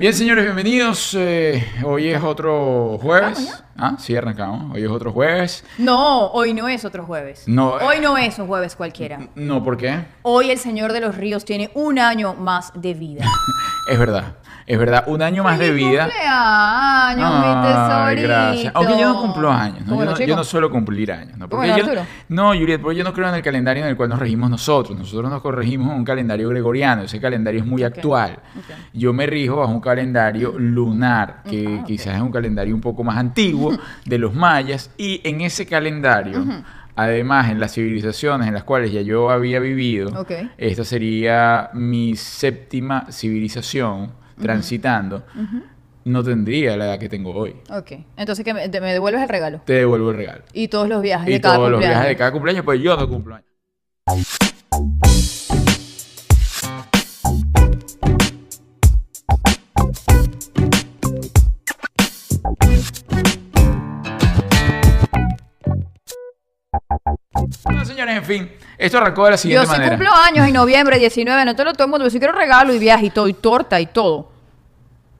Bien, señores, bienvenidos. Eh, hoy es otro jueves. Ah, sí, arrancamos. Hoy es otro jueves. No, hoy no es otro jueves. No. Hoy no es un jueves cualquiera. No, ¿por qué? Hoy el Señor de los Ríos tiene un año más de vida. Es verdad. Es verdad, un año más de vida. cumpleaños, mi tesorito! gracias. Aunque yo no cumplo años, ¿no? ¿Cómo Yo, no, no, chico? yo no suelo cumplir años, ¿no? Porque Bueno, yo, no, Juliet, porque yo no creo en el calendario en el cual nos regimos nosotros. Nosotros nos corregimos en un calendario gregoriano. Ese calendario es muy actual. Yo me rijo bajo un calendario lunar, que Ah, quizás es un calendario un poco más antiguo de los mayas. Y en ese calendario, además, en las civilizaciones en las cuales ya yo había vivido, esta sería mi séptima civilización transitando. No tendría la edad que tengo hoy. Ok, entonces que me, devuelves el regalo. Te devuelvo el regalo. Y todos los viajes Y de cada todos los cumpleaños. viajes de cada cumpleaños, pues yo no cumplo años. Señores, en fin, esto arrancó de la Yo siguiente sí manera. cumplo años en noviembre 19, no te lo todo el mundo, yo sí quiero regalo y viaje y todo, y torta y todo.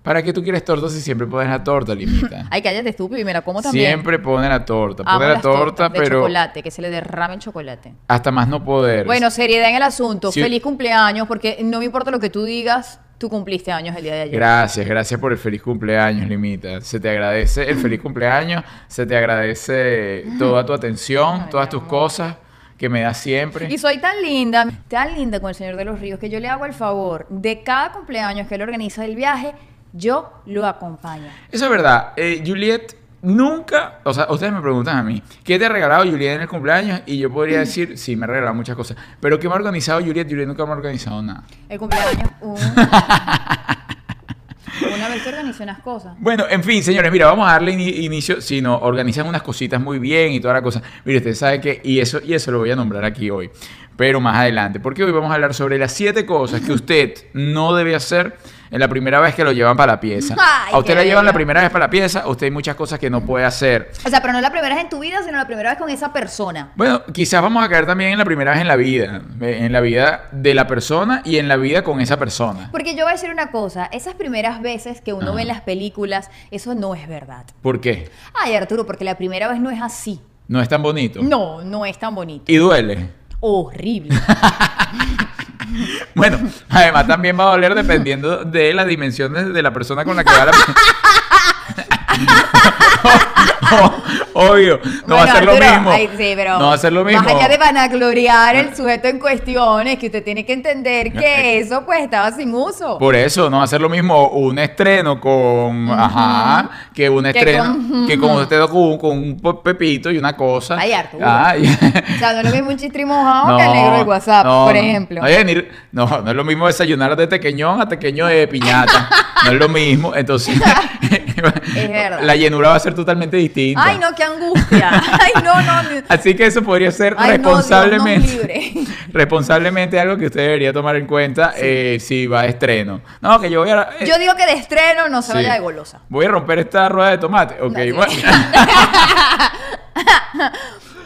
¿Para qué tú quieres torta si siempre pones la torta, Limita? Ay, cállate estúpido y me la como también. Siempre pone la torta. Amo Pone la las torta, tortas de pero chocolate, que se le derrame el chocolate. hasta más no poder. Bueno, seriedad en el asunto. Sí. Feliz cumpleaños, porque no me importa lo que tú digas, tú cumpliste años el día de ayer. Gracias, gracias por el feliz cumpleaños, Limita. Se te agradece el feliz cumpleaños, se te agradece toda tu atención, Ay, todas tus cosas que me das siempre. Y soy tan linda, tan linda con el Señor de los Ríos, que yo le hago el favor de cada cumpleaños que él organiza el viaje, yo lo acompaño. Eso es verdad. Eh, Juliet nunca, o sea, ustedes me preguntan a mí, ¿qué te ha regalado Juliet en el cumpleaños? Y yo podría decir, sí, me ha regalado muchas cosas. Pero ¿qué me ha organizado Juliet? Juliet nunca me ha organizado nada. El cumpleaños, uh. unas cosas. Bueno, en fin, señores, mira, vamos a darle ini- inicio. Si no, organizan unas cositas muy bien y toda la cosa. Mire, usted sabe que, y eso, y eso lo voy a nombrar aquí hoy, pero más adelante, porque hoy vamos a hablar sobre las siete cosas que usted no debe hacer en la primera vez que lo llevan para la pieza. Ay, a usted la llevan la primera vez para la pieza, usted hay muchas cosas que no puede hacer. O sea, pero no la primera vez en tu vida, sino la primera vez con esa persona. Bueno, quizás vamos a caer también en la primera vez en la vida, eh, en la vida de la persona y en la vida con esa persona. Porque yo voy a decir una cosa, esas primeras veces que uno Ajá. ve en las películas, eso no es verdad. ¿Por qué? Ay, Arturo, porque la primera vez no es así. No es tan bonito. No, no es tan bonito. Y duele. Horrible. Bueno, además también va a doler dependiendo de las dimensiones de la persona con la que va la... Obvio, no va a ser lo Arturo, mismo. ay, sí, pero no va a ser lo mismo. Más allá de vanagloriar el sujeto en cuestión, es que usted tiene que entender que eso pues estaba sin uso. Por eso, no va a ser lo mismo un estreno con... Ajá, que un estreno... con- que con usted con, con un pe- pepito y una cosa. Ay, Arturo. Ay. O sea, no es lo mismo un chistri mojado que el negro del WhatsApp, no, por no. ejemplo. Ni- no, no es lo mismo desayunar de tequeñón a tequeño de piñata. no es lo mismo. Entonces, verdad. la llenura va a ser totalmente distinta. Ay, no, qué angustia. Ay, no, no. Así que eso podría ser Ay, no, Dios nos responsablemente, libre. responsablemente algo que usted debería tomar en cuenta eh, si va de estreno. No, que yo voy a... eh, Yo digo que de estreno no se sí. vaya de golosa. Voy a romper esta rueda de tomate. Ok, No, bueno.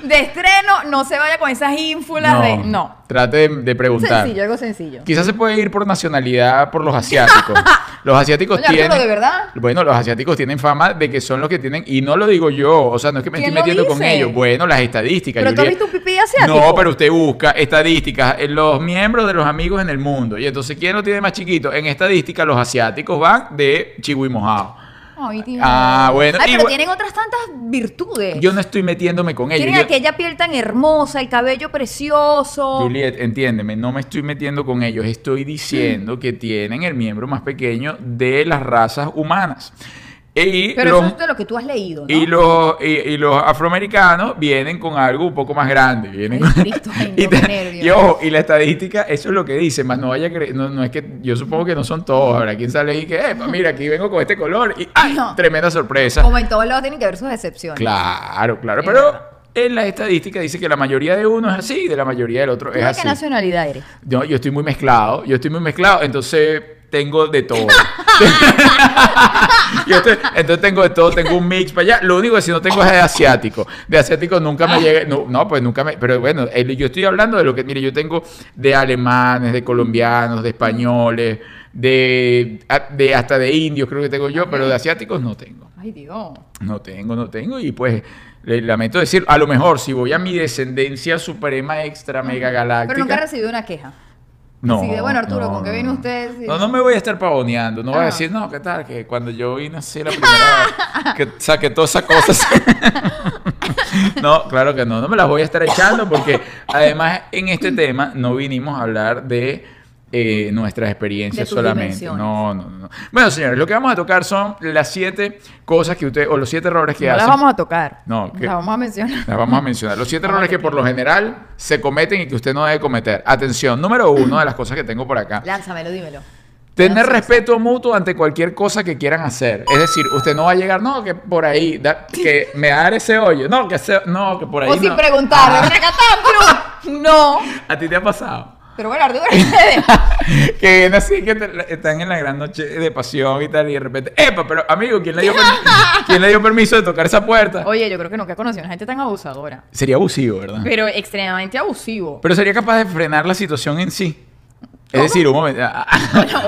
De estreno no se vaya con esas ínfulas de. No. Trate de, de preguntar. Sencillo, algo sencillo. Quizás se puede ir por nacionalidad por los asiáticos. Los asiáticos Oye, tienen. ¿de verdad? Bueno, los asiáticos tienen fama de que son los que tienen. Y no lo digo yo. O sea, no es que me ¿Quién estoy metiendo con ellos. Bueno, las estadísticas. ¿Pero tú has visto un pipí asiático? No, pero usted busca estadísticas. en Los miembros de los amigos en el mundo. Y entonces, ¿quién lo tiene más chiquito? En estadística, los asiáticos van de y mojado. Ay, Dios. Ah, bueno, Ay, pero igual- tienen otras tantas virtudes. Yo no estoy metiéndome con ellos. Tienen Yo- aquella piel tan hermosa, el cabello precioso. Juliet, entiéndeme, no me estoy metiendo con ellos, estoy diciendo que tienen el miembro más pequeño de las razas humanas. Y pero los, eso es de lo que tú has leído, ¿no? y los, y, y los afroamericanos vienen con algo un poco más grande. Vienen con- Cristo, y, te- y ojo, y la estadística, eso es lo que dice, más no vaya a creer, no, no es que, yo supongo que no son todos, habrá quien sale y que, eh, mira, aquí vengo con este color y ¡ay! No. Tremenda sorpresa. Como en todos lados tienen que haber sus excepciones. Claro, claro, Es pero verdad. en la estadística dice que la mayoría de uno es así y de la mayoría del otro ¿Tú es de así. qué nacionalidad eres? No, yo estoy muy mezclado, yo estoy muy mezclado, entonces tengo de todo. Yo estoy- entonces tengo de todo, tengo un mix para allá. Lo único que si no tengo es de asiático. De asiático nunca me llegue, no, no, pues nunca me, pero bueno, yo estoy hablando de lo que, mire, yo tengo de alemanes, de colombianos, de españoles, de, de hasta de indios creo que tengo yo, pero de asiáticos no tengo. Ay, Dios. No tengo, no tengo. Y pues le lamento decir, a lo mejor si voy a mi descendencia suprema extra mega galáctica. Pero nunca he recibido una queja. No. Así de, bueno, Arturo, no, ¿con qué no, viene usted? Sí. No, no me voy a estar pavoneando. No voy a Ah. decir, no, ¿qué tal? Que cuando yo vine así la primera vez, que saqué todas esas cosas. no, claro que no. No me las voy a estar echando porque además en este tema no vinimos a hablar de eh, nuestras experiencias solamente. No, no, no. Bueno, señores, lo que vamos a tocar son las siete cosas que usted, o los siete errores que No las vamos a tocar. No, que- Las vamos a mencionar. Las vamos a mencionar. Los siete errores que por lo general se cometen y que usted no debe cometer. Atención, número uno de las cosas que tengo por acá. Lánzamelo, dímelo. Tener respeto mutuo ante cualquier cosa que quieran hacer. Es decir, usted no va a llegar, no, que por ahí, da- que me va a dar ese hoyo. No, que, se- no, que por ahí. O sin no. preguntar. Ah, ¡Recatán, No. ¿A ti te ha pasado? Pero bueno, Arturo, que viene así, que te- están en la gran noche de pasión y tal, y de repente, ¡epa! Pero amigo, ¿quién le dio, ¿quién le dio permiso de tocar esa puerta? Oye, yo creo que nunca he conocido a una gente tan abusadora. Sería abusivo, ¿verdad? Pero extremadamente abusivo. Pero sería capaz de frenar la situación en sí. Es decir, un momento.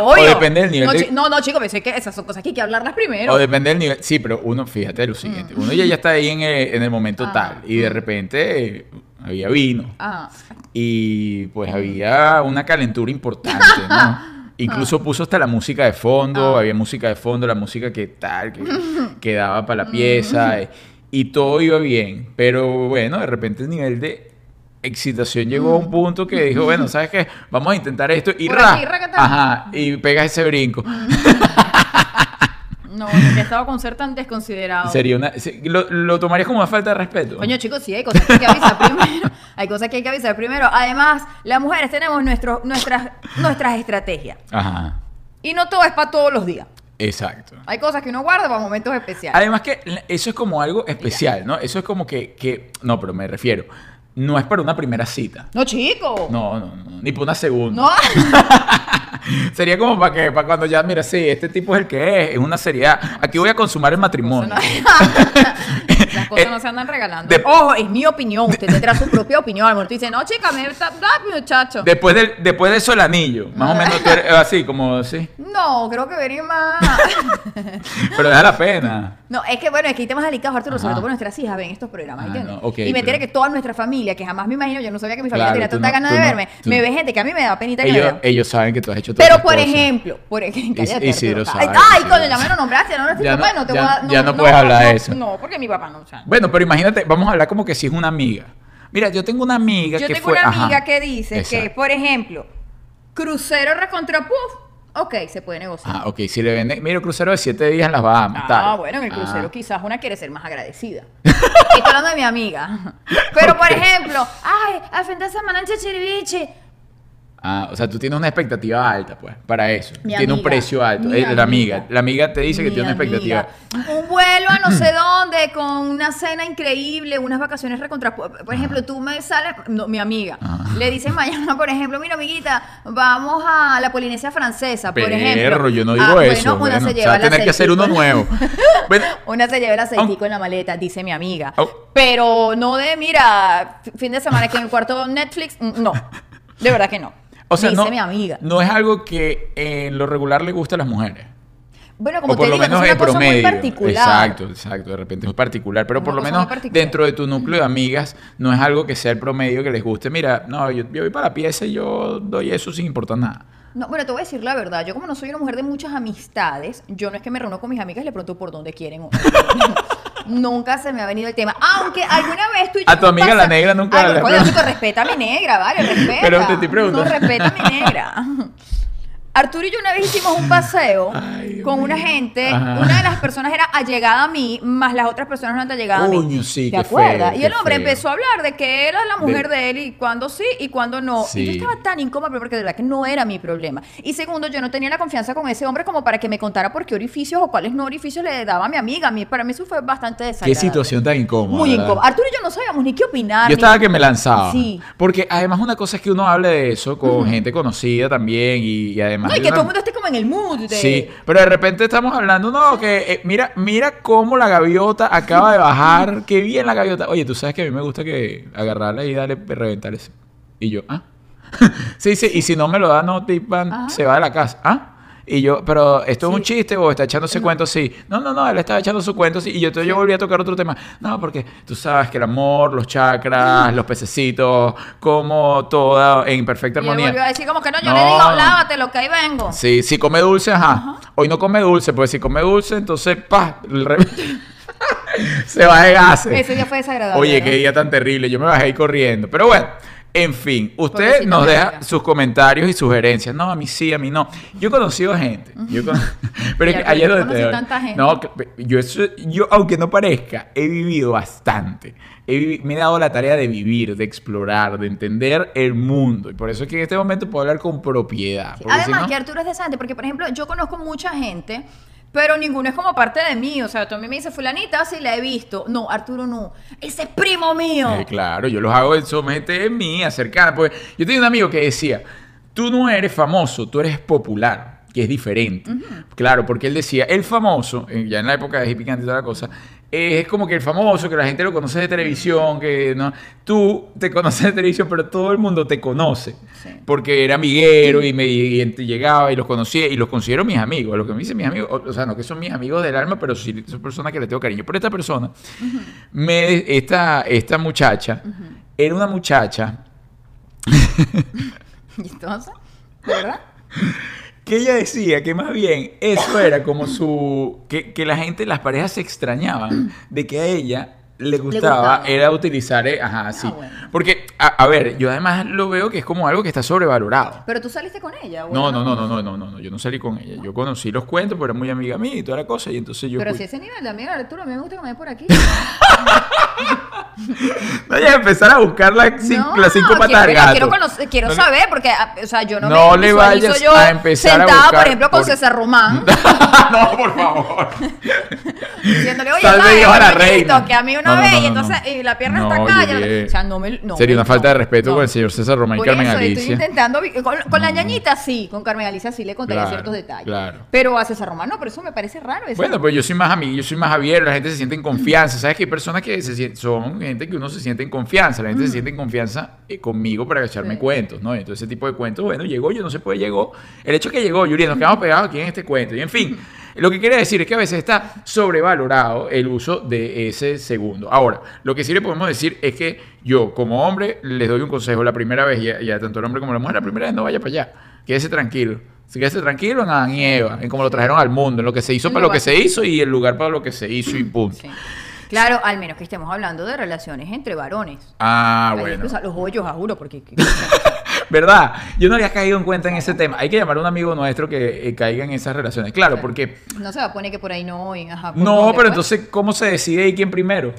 o Obvio. depende del nivel No, de- no, no, chicos, pensé que esas son cosas que hay que hablarlas primero. O depende del nivel. Sí, pero uno, fíjate lo siguiente. Uno ya, ya está ahí en el, en el momento Ah. tal. Y de repente había vino. Ah. Y pues había una calentura importante, ¿no? Incluso puso hasta la música de fondo. Ah. Había música de fondo, la música que tal, que, que daba para la pieza. eh, y todo iba bien. Pero bueno, de repente el nivel de excitación llegó a un punto que dijo, bueno, ¿sabes qué? Vamos a intentar esto. Y ra. Ajá. Y pegas ese brinco. No, he estado con ser tan desconsiderado. Sería una. Lo, lo tomarías como una falta de respeto. Coño, chicos, sí, hay cosas que hay que avisar primero. Hay cosas que hay que avisar primero. Además, las mujeres tenemos nuestro, nuestras, nuestras estrategias. Ajá. Y no todo es para todos los días. Exacto. Hay cosas que uno guarda para momentos especiales. Además que eso es como algo especial, ¿no? Eso es como que, que. No, pero me refiero. No es para una primera cita. No, chico. No, no, no. Ni para una segunda. No. Sería como para que, para cuando ya, mira, sí, este tipo es el que es, es una seriedad. Aquí voy a consumar el matrimonio. Las cosas Eh, no se andan regalando. de- Ojo, es mi opinión. Usted tendrá su propia opinión. A lo mejor tú dices, no, chica, me está muchacho. Después, del, después de eso, el anillo. Más o menos eres así, como así. No, creo que venía más. Pero da la pena. No, es que bueno, es que hay temas delicados, Arturo, sobre todo nuestras hijas ven estos programas, Ah, no, y me enteré que toda nuestra familia, que jamás me imagino, yo no sabía que mi familia Claro, tenía tanta no- ganas de no- verme, tú me no. ve gente que a mí me da penita que me Ellos, ellos saben que tú has hecho todas Pero por cosas. ejemplo, por ejemplo, Y- cállate, y sí lo Arturo. sabe, Ay, sí coño, ya me lo nombraste, no, Ya no- bueno, te ya- voy a, ya no puedes hablar de eso. No, porque mi papá no Bueno, pero imagínate, vamos a hablar como que si es una amiga. Mira, yo tengo una amiga Yo que tengo fue. una ajá. amiga que dice que, por ejemplo, crucero recontra puff, ok, se puede negociar. Ah, ok, si le venden. Mira, crucero de siete días en las Bahamas. Ah, tal. bueno, en el crucero Ah. quizás una quiere ser más agradecida. Estoy hablando de mi amiga. Pero, por ejemplo, ay, al fin de semana en Chichiriviche. Ah, o sea, tú tienes una expectativa alta, pues, para eso. Mi tiene un precio alto. Eh, la amiga. La amiga te dice que tiene una expectativa. amiga. Un vuelo a no sé dónde, con una cena increíble, unas vacaciones recontra... Por ejemplo, tú me sales... No, mi amiga. Ajá. Le dice mañana, por ejemplo, mira, amiguita, vamos a la Polinesia Francesa, por Perro, ejemplo. yo no digo Ah, eso. Bueno, una bueno, se o lleva sea, el tener que hacer uno nuevo. Bueno, Una se lleva el aceitico en la maleta, dice mi amiga. Oh. Pero no de, mira, fin de semana aquí en el cuarto Netflix. mm, No, de verdad que no. O sea, dice no, mi amiga. no es algo que eh, en lo regular le gusta a las mujeres. Bueno, como o por te lo digo, menos no es una cosa muy particular. Exacto, exacto. De repente es particular. Pero Una por lo menos muy dentro de tu núcleo de amigas, no es algo que sea el promedio que les guste. Mira, no, yo, yo voy para la pieza y yo doy eso sin importar nada. No, bueno, te voy a decir la verdad. Yo como no soy una mujer de muchas amistades, yo no es que me reúno con mis amigas y le pregunto por dónde quieren. nunca se me ha venido el tema. Aunque alguna vez tú y yo A tu amiga pasa- la negra nunca Ay, chico, respeta a mi negra, vale, respeta. Pero te estoy preguntando. No, respeta a mi negra. Arturo y yo una vez hicimos un paseo Ay, con una gente. Ajá. Una de las personas era allegada a mí, más las otras personas no eran allegadas a mí. Sí, ¿Te qué acuerdas? feo, y el qué hombre feo. empezó a hablar de que era la mujer De- de él y cuándo sí y cuándo no. Y yo estaba tan incómoda porque de verdad que no era mi problema. Y segundo, yo no tenía la confianza con ese hombre como para que me contara por qué orificios o cuáles no orificios le daba a mi amiga. A mí, para mí eso fue bastante Qué desagradable. situación tan incómoda. Muy ¿verdad? incómoda. Arturo y yo no sabíamos ni qué opinar. Yo ni- estaba que me lanzaba. Sí. Porque además una cosa es que uno hable de eso con gente conocida también y, y además... No, y que todo el mundo esté como en el mood de... Sí, pero de repente estamos hablando, no, que eh, mira, mira cómo la gaviota acaba de bajar, qué bien la gaviota. Oye, tú sabes que a mí me gusta que agarrarla y darle, reventar ese. Y yo, ah. sí, sí, y si no me lo da, no, Tipan se va de la casa. Ah. Y yo, pero ¿esto es un chiste o está echándose cuentos? Sí. No, no, no, él estaba echando su cuento sí. Y yo, entonces yo volví a tocar otro tema. No, porque tú sabes que el amor, los chakras, los pececitos, como todo en perfecta Y armonía. volvió a decir como que no, yo No, le digo, no. lávate lo que ahí vengo. Sí, si come dulce, ajá. Hoy no come dulce, pues si come dulce, entonces, pa, el re- se va de gases. Ese día fue desagradable. Oye, ¿no? qué día tan terrible. Yo me bajé ahí corriendo. Pero bueno, en fin, usted Pobrecita nos deja sus comentarios y sugerencias. No, a mí sí, a mí no. Yo he conocido gente. Yo con- Pero es que ayer lo tanta gente. No, yo, yo, aunque no parezca, he vivido bastante. He vivi- me he dado la tarea de vivir, de explorar, de entender el mundo. Y por eso es que en este momento puedo hablar con propiedad. Si Además, no- que Arturo es decente, porque por ejemplo, yo conozco mucha gente, pero ninguno es como parte de mí. O sea, tú a mí me dices, Fulanita, sí la he visto. No, Arturo no. Ese es primo mío. Eh, claro, yo los hago en son gente mía, cercana. Pues yo tenía un amigo que decía, tú no eres famoso, tú eres popular, que es diferente. Claro, porque él decía, el famoso, eh, ya en la época de Hippie y toda la cosa, eh, es como que el famoso, que la gente lo conoce de televisión, que no, tú te conoces de televisión, pero todo el mundo te conoce. Sí. Porque era amiguero y me y ent- llegaba y los conocía y los considero mis amigos. Lo que me dicen mis amigos, o, o sea, no que son mis amigos del alma, pero sí son personas que le tengo cariño. Pero esta persona, me, esta, esta muchacha, era una muchacha Y entonces, ¿verdad? que ella decía que más bien eso era como su. que, que la gente, las parejas se extrañaban de que a ella le gustaba, gustaba. era utilizar. eh, Ajá, sí. bueno. Porque, a, a ver, yo además lo veo que es como algo que está sobrevalorado. Pero tú saliste con ella. ¿o No, no, no, no, no, no, no, no, yo no salí con ella. Yo conocí los cuentos, pero era muy amiga mía y toda la cosa. Y entonces yo. Pero fui- si ese nivel de amiga Arturo, a mí me gusta que me por aquí. No vayas a empezar a buscar las cinco, No, las cinco patas quiero, gato. quiero, conocer- quiero No saber, porque, ah, o sea, yo no, No me le vayas yo a empezar a buscar por ejemplo, con por- César Román, no, por favor. diciéndole, oye, Salve ¿sabes? Dios a la reina. que a mí una No, no, vez, no, y entonces, y la pierna está acá. ya- oye. o sea, no me... No, Sería una falta de respeto con el señor César Román y Por Carmen eso, Alicia. Estoy intentando, vi- con, con la ñañita sí, con Carmen Alicia sí le contaría Claro, ciertos detalles. claro. Pero a César Román no, pero eso me parece raro. eso. Bueno, pues yo soy más amigo, yo soy más abierto, la gente se siente en confianza. ¿Sabes que hay personas que se son gente que uno se siente en confianza? La gente se siente en confianza eh, conmigo para echarme Sí. cuentos, ¿no? Entonces ese tipo de cuentos, bueno, llegó, yo no sé por qué llegó. El hecho que llegó, Yuri, nos quedamos pegados aquí en este cuento. Y en fin, lo que quería decir es que a veces está sobrevalorado el uso de ese segundo. Ahora, lo que sí le podemos decir es que yo, como hombre, les doy un consejo la primera vez, y a, y a tanto el hombre como la mujer, la primera vez no vaya para allá. Quédese tranquilo. Si quédese tranquilo en Adán y Eva, en cómo lo trajeron al mundo, en lo que se hizo para lo lo que se hizo y el lugar para lo que se hizo y punto. Sí. Claro, al menos que estemos hablando de relaciones entre varones. Ah, bueno. los hoyos, a juro, porque... ¿Verdad? Yo no había caído en cuenta en ese tema. Hay que llamar a un amigo nuestro que eh, caiga en esas relaciones. Claro, porque... No se va a poner que por ahí no... y ajá, ¿por No, pero pues? entonces, ¿cómo se decide ahí quién primero?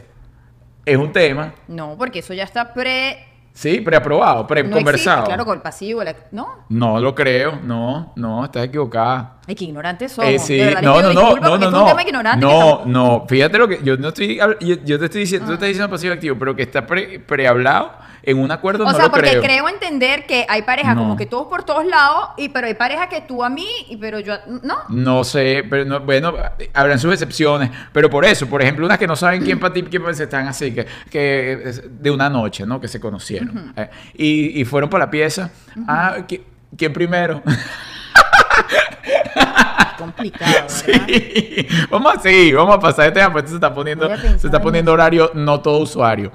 Es un tema. No, porque eso ya está pre... Sí, preaprobado, No preconversado. existe, claro, con el pasivo, act- ¿no? No lo creo, no, no, estás equivocada. Ay, qué ignorantes somos. Eh, sí, verdad, no, no, no, no, no, no. No, no, fíjate lo que yo no estoy, yo, yo te estoy diciendo, tú estás diciendo pasivo activo, pero que está pre, prehablado en un acuerdo O no sea, lo porque creo. entender que hay parejas No. como que todos por todos lados, y pero hay parejas que tú a mí, y pero yo a- ¿no? No sé, pero no, bueno, habrán sus excepciones, pero por eso, por ejemplo, unas que no saben quién para ti, quién para están así, que, que de una noche, ¿no? Que se conocieron. eh, y, y fueron para la pieza. Ah, ¿qui- ¿quién primero? Complicado, ¿verdad? Sí. Vamos a seguir, vamos a pasar este tema, porque se está poniendo, se está en poniendo horario no todo usuario.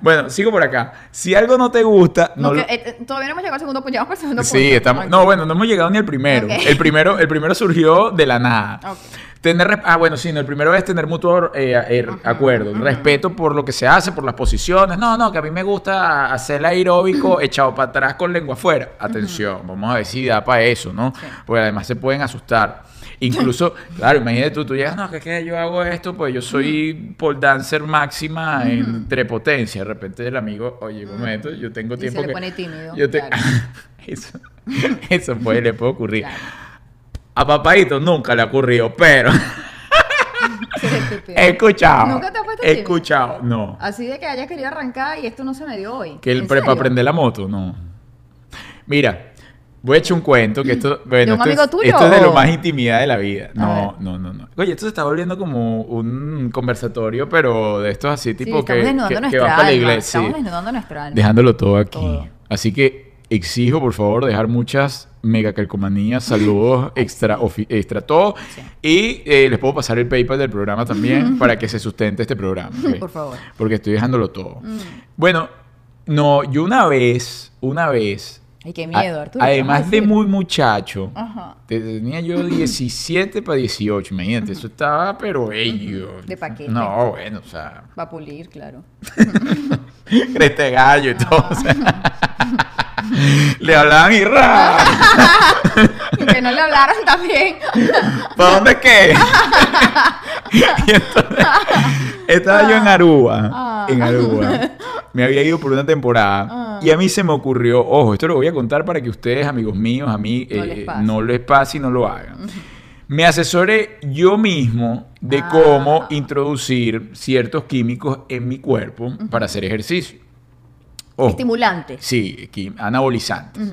Bueno, sigo por acá. Si algo no te gusta, no, No, lo- que, eh, eh, todavía no hemos llegado al segundo punto, vamos para el segundo Sí, punto. estamos. No, bueno, no hemos llegado ni al primero. Ok. El primero, el primero surgió de la nada. Ok. Tener, ah, bueno, sí, no, el primero es tener mutuo eh, eh, acuerdo, respeto por lo que se hace, por las posiciones. No, no, que a mí me gusta hacer aeróbico echado para atrás con lengua afuera. Atención, vamos a ver si da para eso, ¿no? Sí. Porque además se pueden asustar. Incluso, claro, imagínate tú, tú llegas, no, que, que yo hago esto, pues yo soy pole dancer máxima entre potencia. De repente el amigo, oye, un momento, yo tengo Y se tiempo le que... pone tímido, Yo te- claro. eso, eso puede, le puede ocurrir. Claro. A Papadito nunca le ha ocurrido, pero he escuchado. ¿Nunca te has puesto He escuchado, no. Así de que haya querido arrancar y esto no se me dio hoy. Que el ¿En pre- para serio? aprender la moto, no. Mira, voy a echar un cuento que esto, bueno, un esto, amigo es, tuyo esto es de lo más intimidad de la vida. No, no, no, no. Oye, esto se está volviendo como un conversatorio, pero de estos así Sí, tipo estamos que, desnudando que, que va para la alma. iglesia. Estamos desnudando nuestra alma. Dejándolo todo aquí. Todo. Así que exijo, por favor, dejar muchas mega calcomanías, saludos extra, extra todo. Sí. Y eh, les puedo pasar el PayPal del programa también para que se sustente este programa. Por favor. Porque estoy dejándolo todo. Bueno, no, yo una vez, una vez. Ay, qué miedo, a- Arturo. ¿qué vas a Además de muy muchacho. Ajá. te- Tenía yo 17 para 18, imagínate, eso estaba pero bello. De paquete. No, bueno, o sea, Va a pulir, claro. creste gallo y todo. o sea. Le hablaban y ra. Y que no le hablaran también. ¿Para dónde qué? y entonces, estaba yo en Aruba. Ah. En Aruba. Me había ido por una temporada. Ah. Y a mí se me ocurrió, ojo, esto lo voy a contar para que ustedes, amigos míos, a mí, No eh, les pase. no les pase y no lo hagan. Me asesoré yo mismo de Ah. cómo introducir ciertos químicos en mi cuerpo para hacer ejercicio. Ojo. Estimulante. Sí, anabolizantes.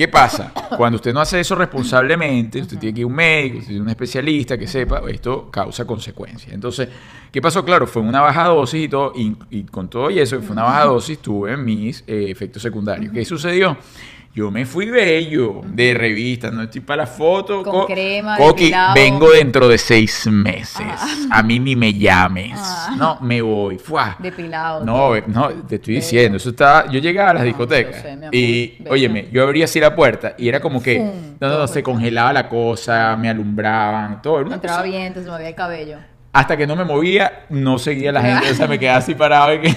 ¿Qué pasa? Cuando usted no hace eso responsablemente, usted tiene que ir a un médico, usted tiene un especialista que sepa, esto causa consecuencias. Entonces, ¿qué pasó? Claro, fue una baja dosis y todo, y, con todo y eso, fue una baja dosis, tuve mis eh, efectos secundarios. ¿Qué sucedió? Yo me fui bello de revista, no estoy para la foto. Con co- crema, Coqui, vengo dentro de seis meses. A mí ni me llames. Ah. No, me voy. Fuá. Depilado. No, no, te estoy diciendo, eso estaba, yo llegaba a las No, discotecas sé, y, bello. óyeme, yo abría así la puerta y era como que, Fum, no, no, se congelaba la cosa, me alumbraban, todo, era Entraba cosa- bien, se movía el cabello. hasta que no me movía, no seguía la gente, o sea, me quedaba así parado y, que-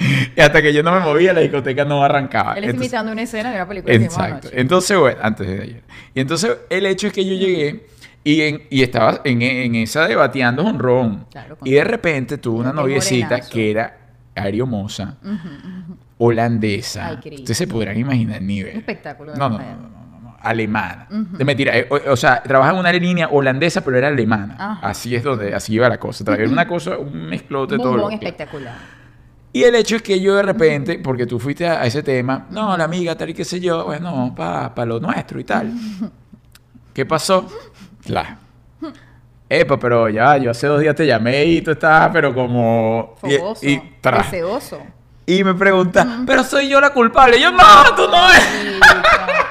y hasta que yo no me movía, la discoteca no arrancaba. Él está Entonces- imitando una escena de una película Exacto. Entonces, bueno, antes de ayer. Y entonces, el hecho es que yo llegué y, en- y estaba en, en esa debateando un ron. Claro, y de repente tuve una noviecita morenazo. que era ariomosa, holandesa. Ay. Ustedes se podrán imaginar el nivel. Un espectáculo de No, no, no, no, no, no, Alemana. De mentira. eh, o, o sea, trabajaba en una línea holandesa, pero era alemana. Así es donde, así iba la cosa. Tra- Era una cosa, un mezclote de todo. Lo- espectacular. Y el hecho es que yo de repente, porque tú fuiste a, ese tema, no, la amiga, tal y qué sé yo, bueno, para lo nuestro y tal. ¿Qué pasó? La. Epa, pero ya, yo hace dos días te llamé y tú estabas, pero como. y- Fogoso. Y, tra- Deseoso. y me pregunta, pero soy yo la culpable. Y yo, no, tú no eres.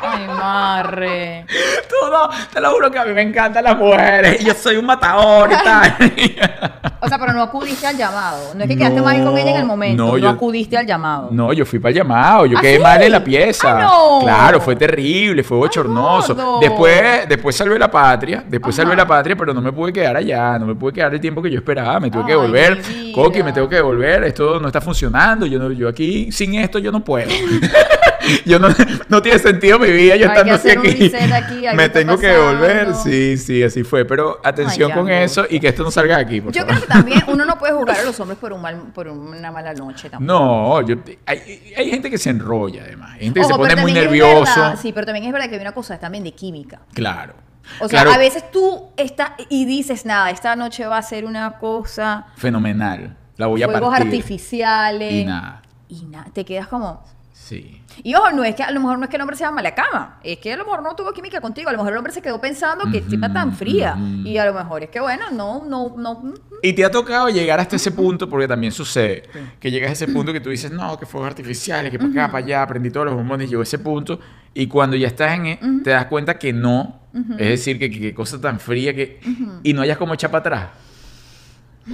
Ay, marre. Tú no. Te lo juro que a mí me encantan las mujeres. Y yo soy un matador y tal. O sea, pero no acudiste al llamado. No es que quedaste mal con ella en el momento. No, No, yo- acudiste al llamado. No, yo fui para el llamado, yo ¿Ah, quedé sí? mal en la pieza. ¡Ah, no! Claro, fue terrible, fue bochornoso. gordo! después, después salvé la patria, después Ajá. salvé la patria, pero no me pude quedar allá, no me pude quedar el tiempo que yo esperaba, me tuve que Ay, volver. Coqui, me tengo que volver, esto no está funcionando, yo, no, yo aquí sin esto yo no puedo. yo no, no tiene sentido mi vida, yo Hay estando que un aquí. reset aquí, algo me tengo que volver, sí, sí, así fue. Pero atención Ay, con eso y que esto no salga de aquí, por Yo favor. creo que también uno no puede juzgar a los hombres por, un mal, por una mala noche tampoco. No, yo, hay, hay gente que se enrolla además. Hay gente que Ojo, se pone muy nervioso. sí, pero también es verdad que hay una cosa también de química. Claro. O sea, Claro, a veces tú estás y dices, nada, esta noche va a ser una cosa, Fenomenal. La voy a fuegos partir. artificiales. Y nada. Y nada, te quedas como... Sí. Y ojo, no es que a lo mejor no es que el hombre sea mala cama, es que a lo mejor no tuvo química contigo, a lo mejor el hombre se quedó pensando que está tan fría y a lo mejor es que bueno, no, no, no. Y te ha tocado llegar hasta ese punto, porque también sucede, que llegas a ese punto que tú dices, no, que fuegos artificiales, que para acá, para allá, aprendí todos los bombones, llegó a ese punto, y cuando ya estás en, e- te das cuenta que no, es decir, que, que, cosa tan fría que, y no hayas como echar para atrás.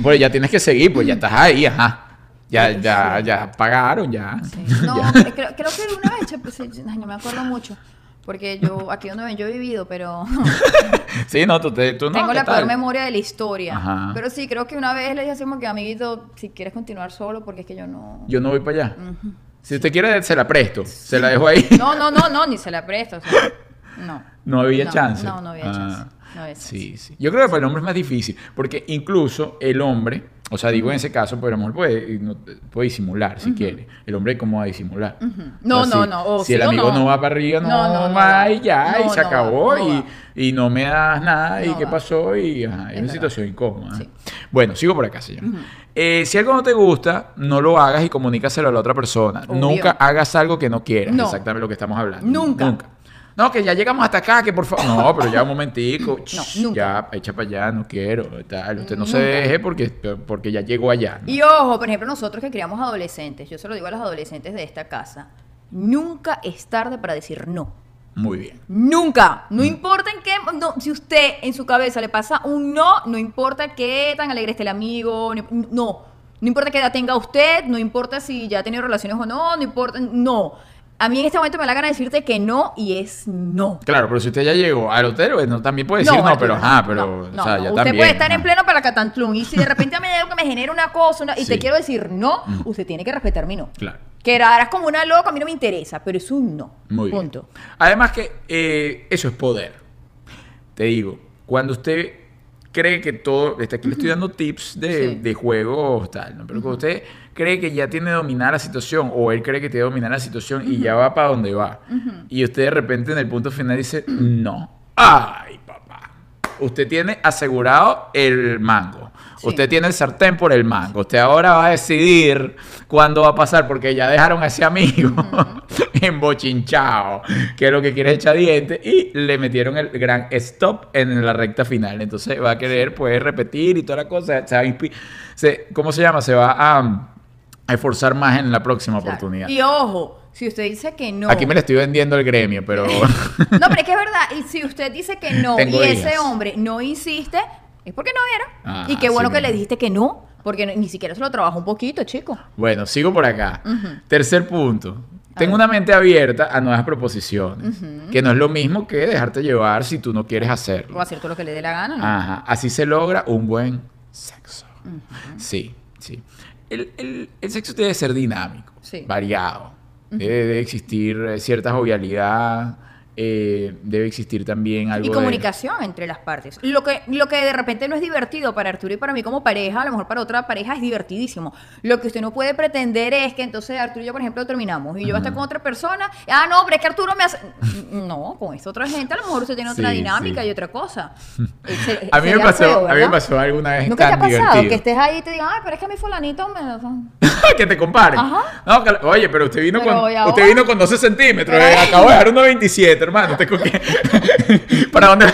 Pues ya tienes que seguir, pues ya estás ahí, ajá. Ya, ya, ya pagaron, ya. No, Ya. creo, creo que una vez, pues, no me acuerdo mucho, porque yo aquí donde ven, yo he vivido, pero Sí, no, tú, te, tú no. tengo ¿qué la peor memoria de la historia. Ajá. Pero sí, creo que una vez le dije así como que, amiguito, si quieres continuar solo, porque es que yo no... Yo no voy para allá. Si usted quiere, se la presto. Se la dejo ahí. No, no, no, no, ni se la presto, o sea, no. No había No, chance. no, no había Ah, chance, no había chance. Sí, sí. Yo creo que para el hombre es más difícil. Porque incluso el hombre, o sea, digo en ese caso, pero el hombre puede, no- puede disimular si quiere. El hombre, ¿cómo va a disimular? No, O sea, no, si- no, o si sí el amigo no. no. va para arriba, no, No, no, no va y ya, y se acabó. y, no me das nada. ¿Y qué va. pasó? Y ajá, es, Es una situación incómoda. Sí. Bueno, sigo por acá, señor. Eh, si algo no te gusta, no lo hagas y comunícaselo a la otra persona. Obvio. Nunca hagas algo que no quieras. Exactamente lo que estamos hablando. Nunca. Nunca. No, que ya llegamos hasta acá, que por favor. No, pero ya un momentico. Shh, nunca. Ya, echa para allá, no quiero. Tal. Usted no se deje porque, porque ya llegó allá. ¿no? Y ojo, por ejemplo, nosotros que criamos adolescentes, yo se lo digo a los adolescentes de esta casa, nunca es tarde para decir no. Muy bien. Nunca. Mm. No importa en qué. No, si usted en su cabeza le pasa un no, no importa qué tan alegre esté el amigo. No. No, no importa qué edad tenga usted, no importa si ya ha tenido relaciones o no, no importa. No. A mí en este momento me da la gana de decirte que no y es no. Claro, pero si usted ya llegó al hotel, bueno, también puede decir no, pero ajá, pero. no, o no, sea, no. ya Usted también, puede estar en ajá. pleno para Catantlún y si de repente me algo que me genera una cosa una- y Sí. te quiero decir no, usted tiene que respetar mi no. Claro. Que harás como una loca, a mí no me interesa, pero es un no. Muy bien. Punto. Además que eh, eso es poder. Te digo, cuando usted cree que todo, este, aquí le estoy dando tips de, Sí. de juegos, tal, ¿no? pero cuando usted cree que ya tiene dominada la situación o él cree que tiene dominada la situación y ya va para donde va y usted de repente en el punto final dice no, ay papá, usted tiene asegurado el mango. Sí. Usted tiene el sartén por el mango. Usted ahora va a decidir cuándo va a pasar porque ya dejaron a ese amigo embochinchado, que es lo que quiere echar dientes, y le metieron el gran stop en la recta final. Entonces va a querer pues repetir y toda la cosa. Se va a inspi- se- ¿Cómo se llama? Se va a, a esforzar más en la próxima Claro. oportunidad. Y ojo, si usted dice que no. Aquí me le estoy vendiendo el gremio, pero... No, pero es que es verdad. Y si usted dice que no Tengo y ese hombre no insiste, es porque no era. Ah, y qué bueno sí que le dijiste que no, porque ni siquiera se lo trabajó un poquito, chico. Bueno, sigo por acá. Tercer punto. A Tengo ver. una mente abierta a nuevas proposiciones, que no es lo mismo que dejarte llevar si tú no quieres hacerlo. O hacer todo lo que le dé la gana, ¿no? Ajá, así se logra un buen sexo. Sí, sí. El, el- el sexo debe ser dinámico, Sí. variado. Debe, debe existir eh, cierta jovialidad, eh, debe existir también algo Y de- comunicación entre las partes. Lo que, lo que de repente no es divertido para Arturo y para mí como pareja, a lo mejor para otra pareja es divertidísimo. Lo que usted no puede pretender es que entonces Arturo y yo, por ejemplo, terminamos y yo voy a estar con otra persona. Ah, no, pero es que Arturo me hace. No, con esta otra gente a lo mejor usted tiene otra Sí, dinámica sí. y otra cosa. Se- A mí, me pasó, feo, a mí me pasó alguna vez ¿Nunca te ha pasado divertido. que estés ahí y te digan, ay, pero es que a mi fulanito me. que te comparen. Ajá. No, que- oye, pero usted vino, Pero, con, usted vino con 12 centímetros. Eh, acabo de dejar 1,27, hermano. ¿Usted con qué? ¿Para dónde, ¿No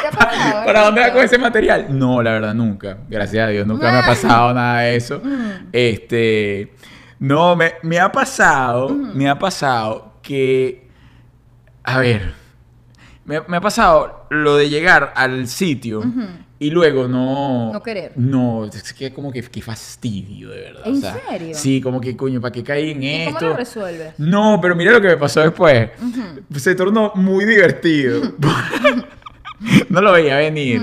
te ha pasado, ¿Para dónde va con ese material? No, la verdad, nunca. Gracias a Dios, nunca me ha pasado nada de eso. Este. No, me, me ha pasado, me ha pasado que. A ver. Me, me ha pasado lo de llegar al sitio y luego no. No querer. No, es que como que, que fastidio, de verdad. ¿En o sea, serio? Sí, como que coño, ¿para qué caí en ¿Y esto? cómo lo resuelves? No, pero mira lo que me pasó después. Se tornó muy divertido. no lo veía venir.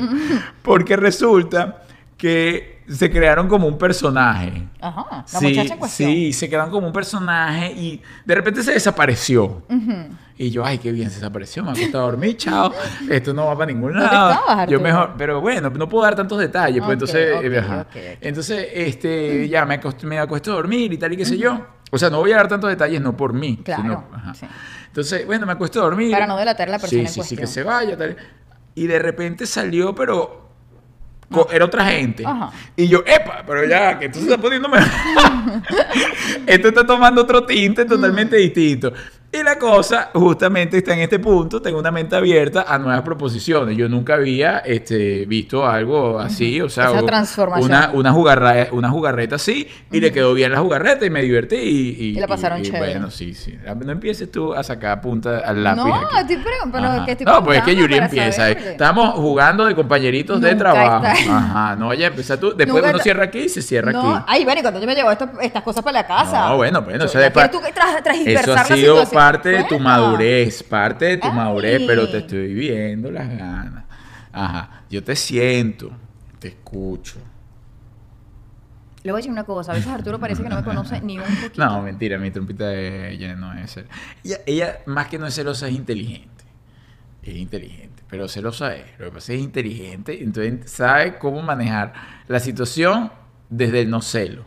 Porque resulta que se crearon como un personaje. Ajá, la sí, muchacha en cuestión. sí, se crearon como un personaje y de repente se desapareció. Ujú. Y yo, ay, qué bien, se desapareció, me acostado a dormir, chao. Esto no va para ningún ¿Dónde lado. estabas, yo mejor, pero bueno, no puedo dar tantos detalles, pues entonces, eh, ajá. ok, ok. entonces, este, ya me acosté, me acuesto a dormir y tal y qué sé yo. O sea, no voy a dar tantos detalles, no por mí. Claro, sino- ajá. sí. Entonces, bueno, me acuesto a dormir. Para no delatar a la persona Sí, en sí, sí, que cuestión. se vaya, tal. Y de repente salió, pero co- era otra gente. Ajá. Y yo, epa, pero ya, que esto se está poniendo mejor. esto está tomando otro tinte totalmente distinto. Y la cosa justamente está en este punto, tengo una mente abierta a nuevas proposiciones. Yo nunca había este, visto algo así, o sea, Esa o- transformación. Una, una, jugarra- una jugarreta así, y le quedó bien la jugarreta y me divertí. Y, Y la pasaron chévere. Bueno, sí, sí. No empieces tú a sacar punta al lápiz. No, aquí. estoy pero Ajá. que estoy no, pues es que Yuri para empieza. eh. Estamos jugando de compañeritos de trabajo. está- Ajá, no, ya empieza tú. Después Nunca uno está- cierra aquí y se cierra No, aquí. ay, bueno, y cuando yo me llevo esto- estas cosas para la casa. No, bueno, bueno, Yo- eso de ya quieres pa- tú que tras- Eso ha la sido situación. Parte de tu madurez, parte de tu Ay. madurez, pero te estoy viendo las ganas. Ajá, yo te siento, te escucho. Le voy a decir una cosa, a veces Arturo parece que no me conoce ni un poquito. No, mentira, mi trompita de ella no es cel- ella, ella, más que no es celosa, es inteligente. Es inteligente, pero celosa es. Lo que pasa es que es inteligente, entonces sabe cómo manejar la situación desde el no celo.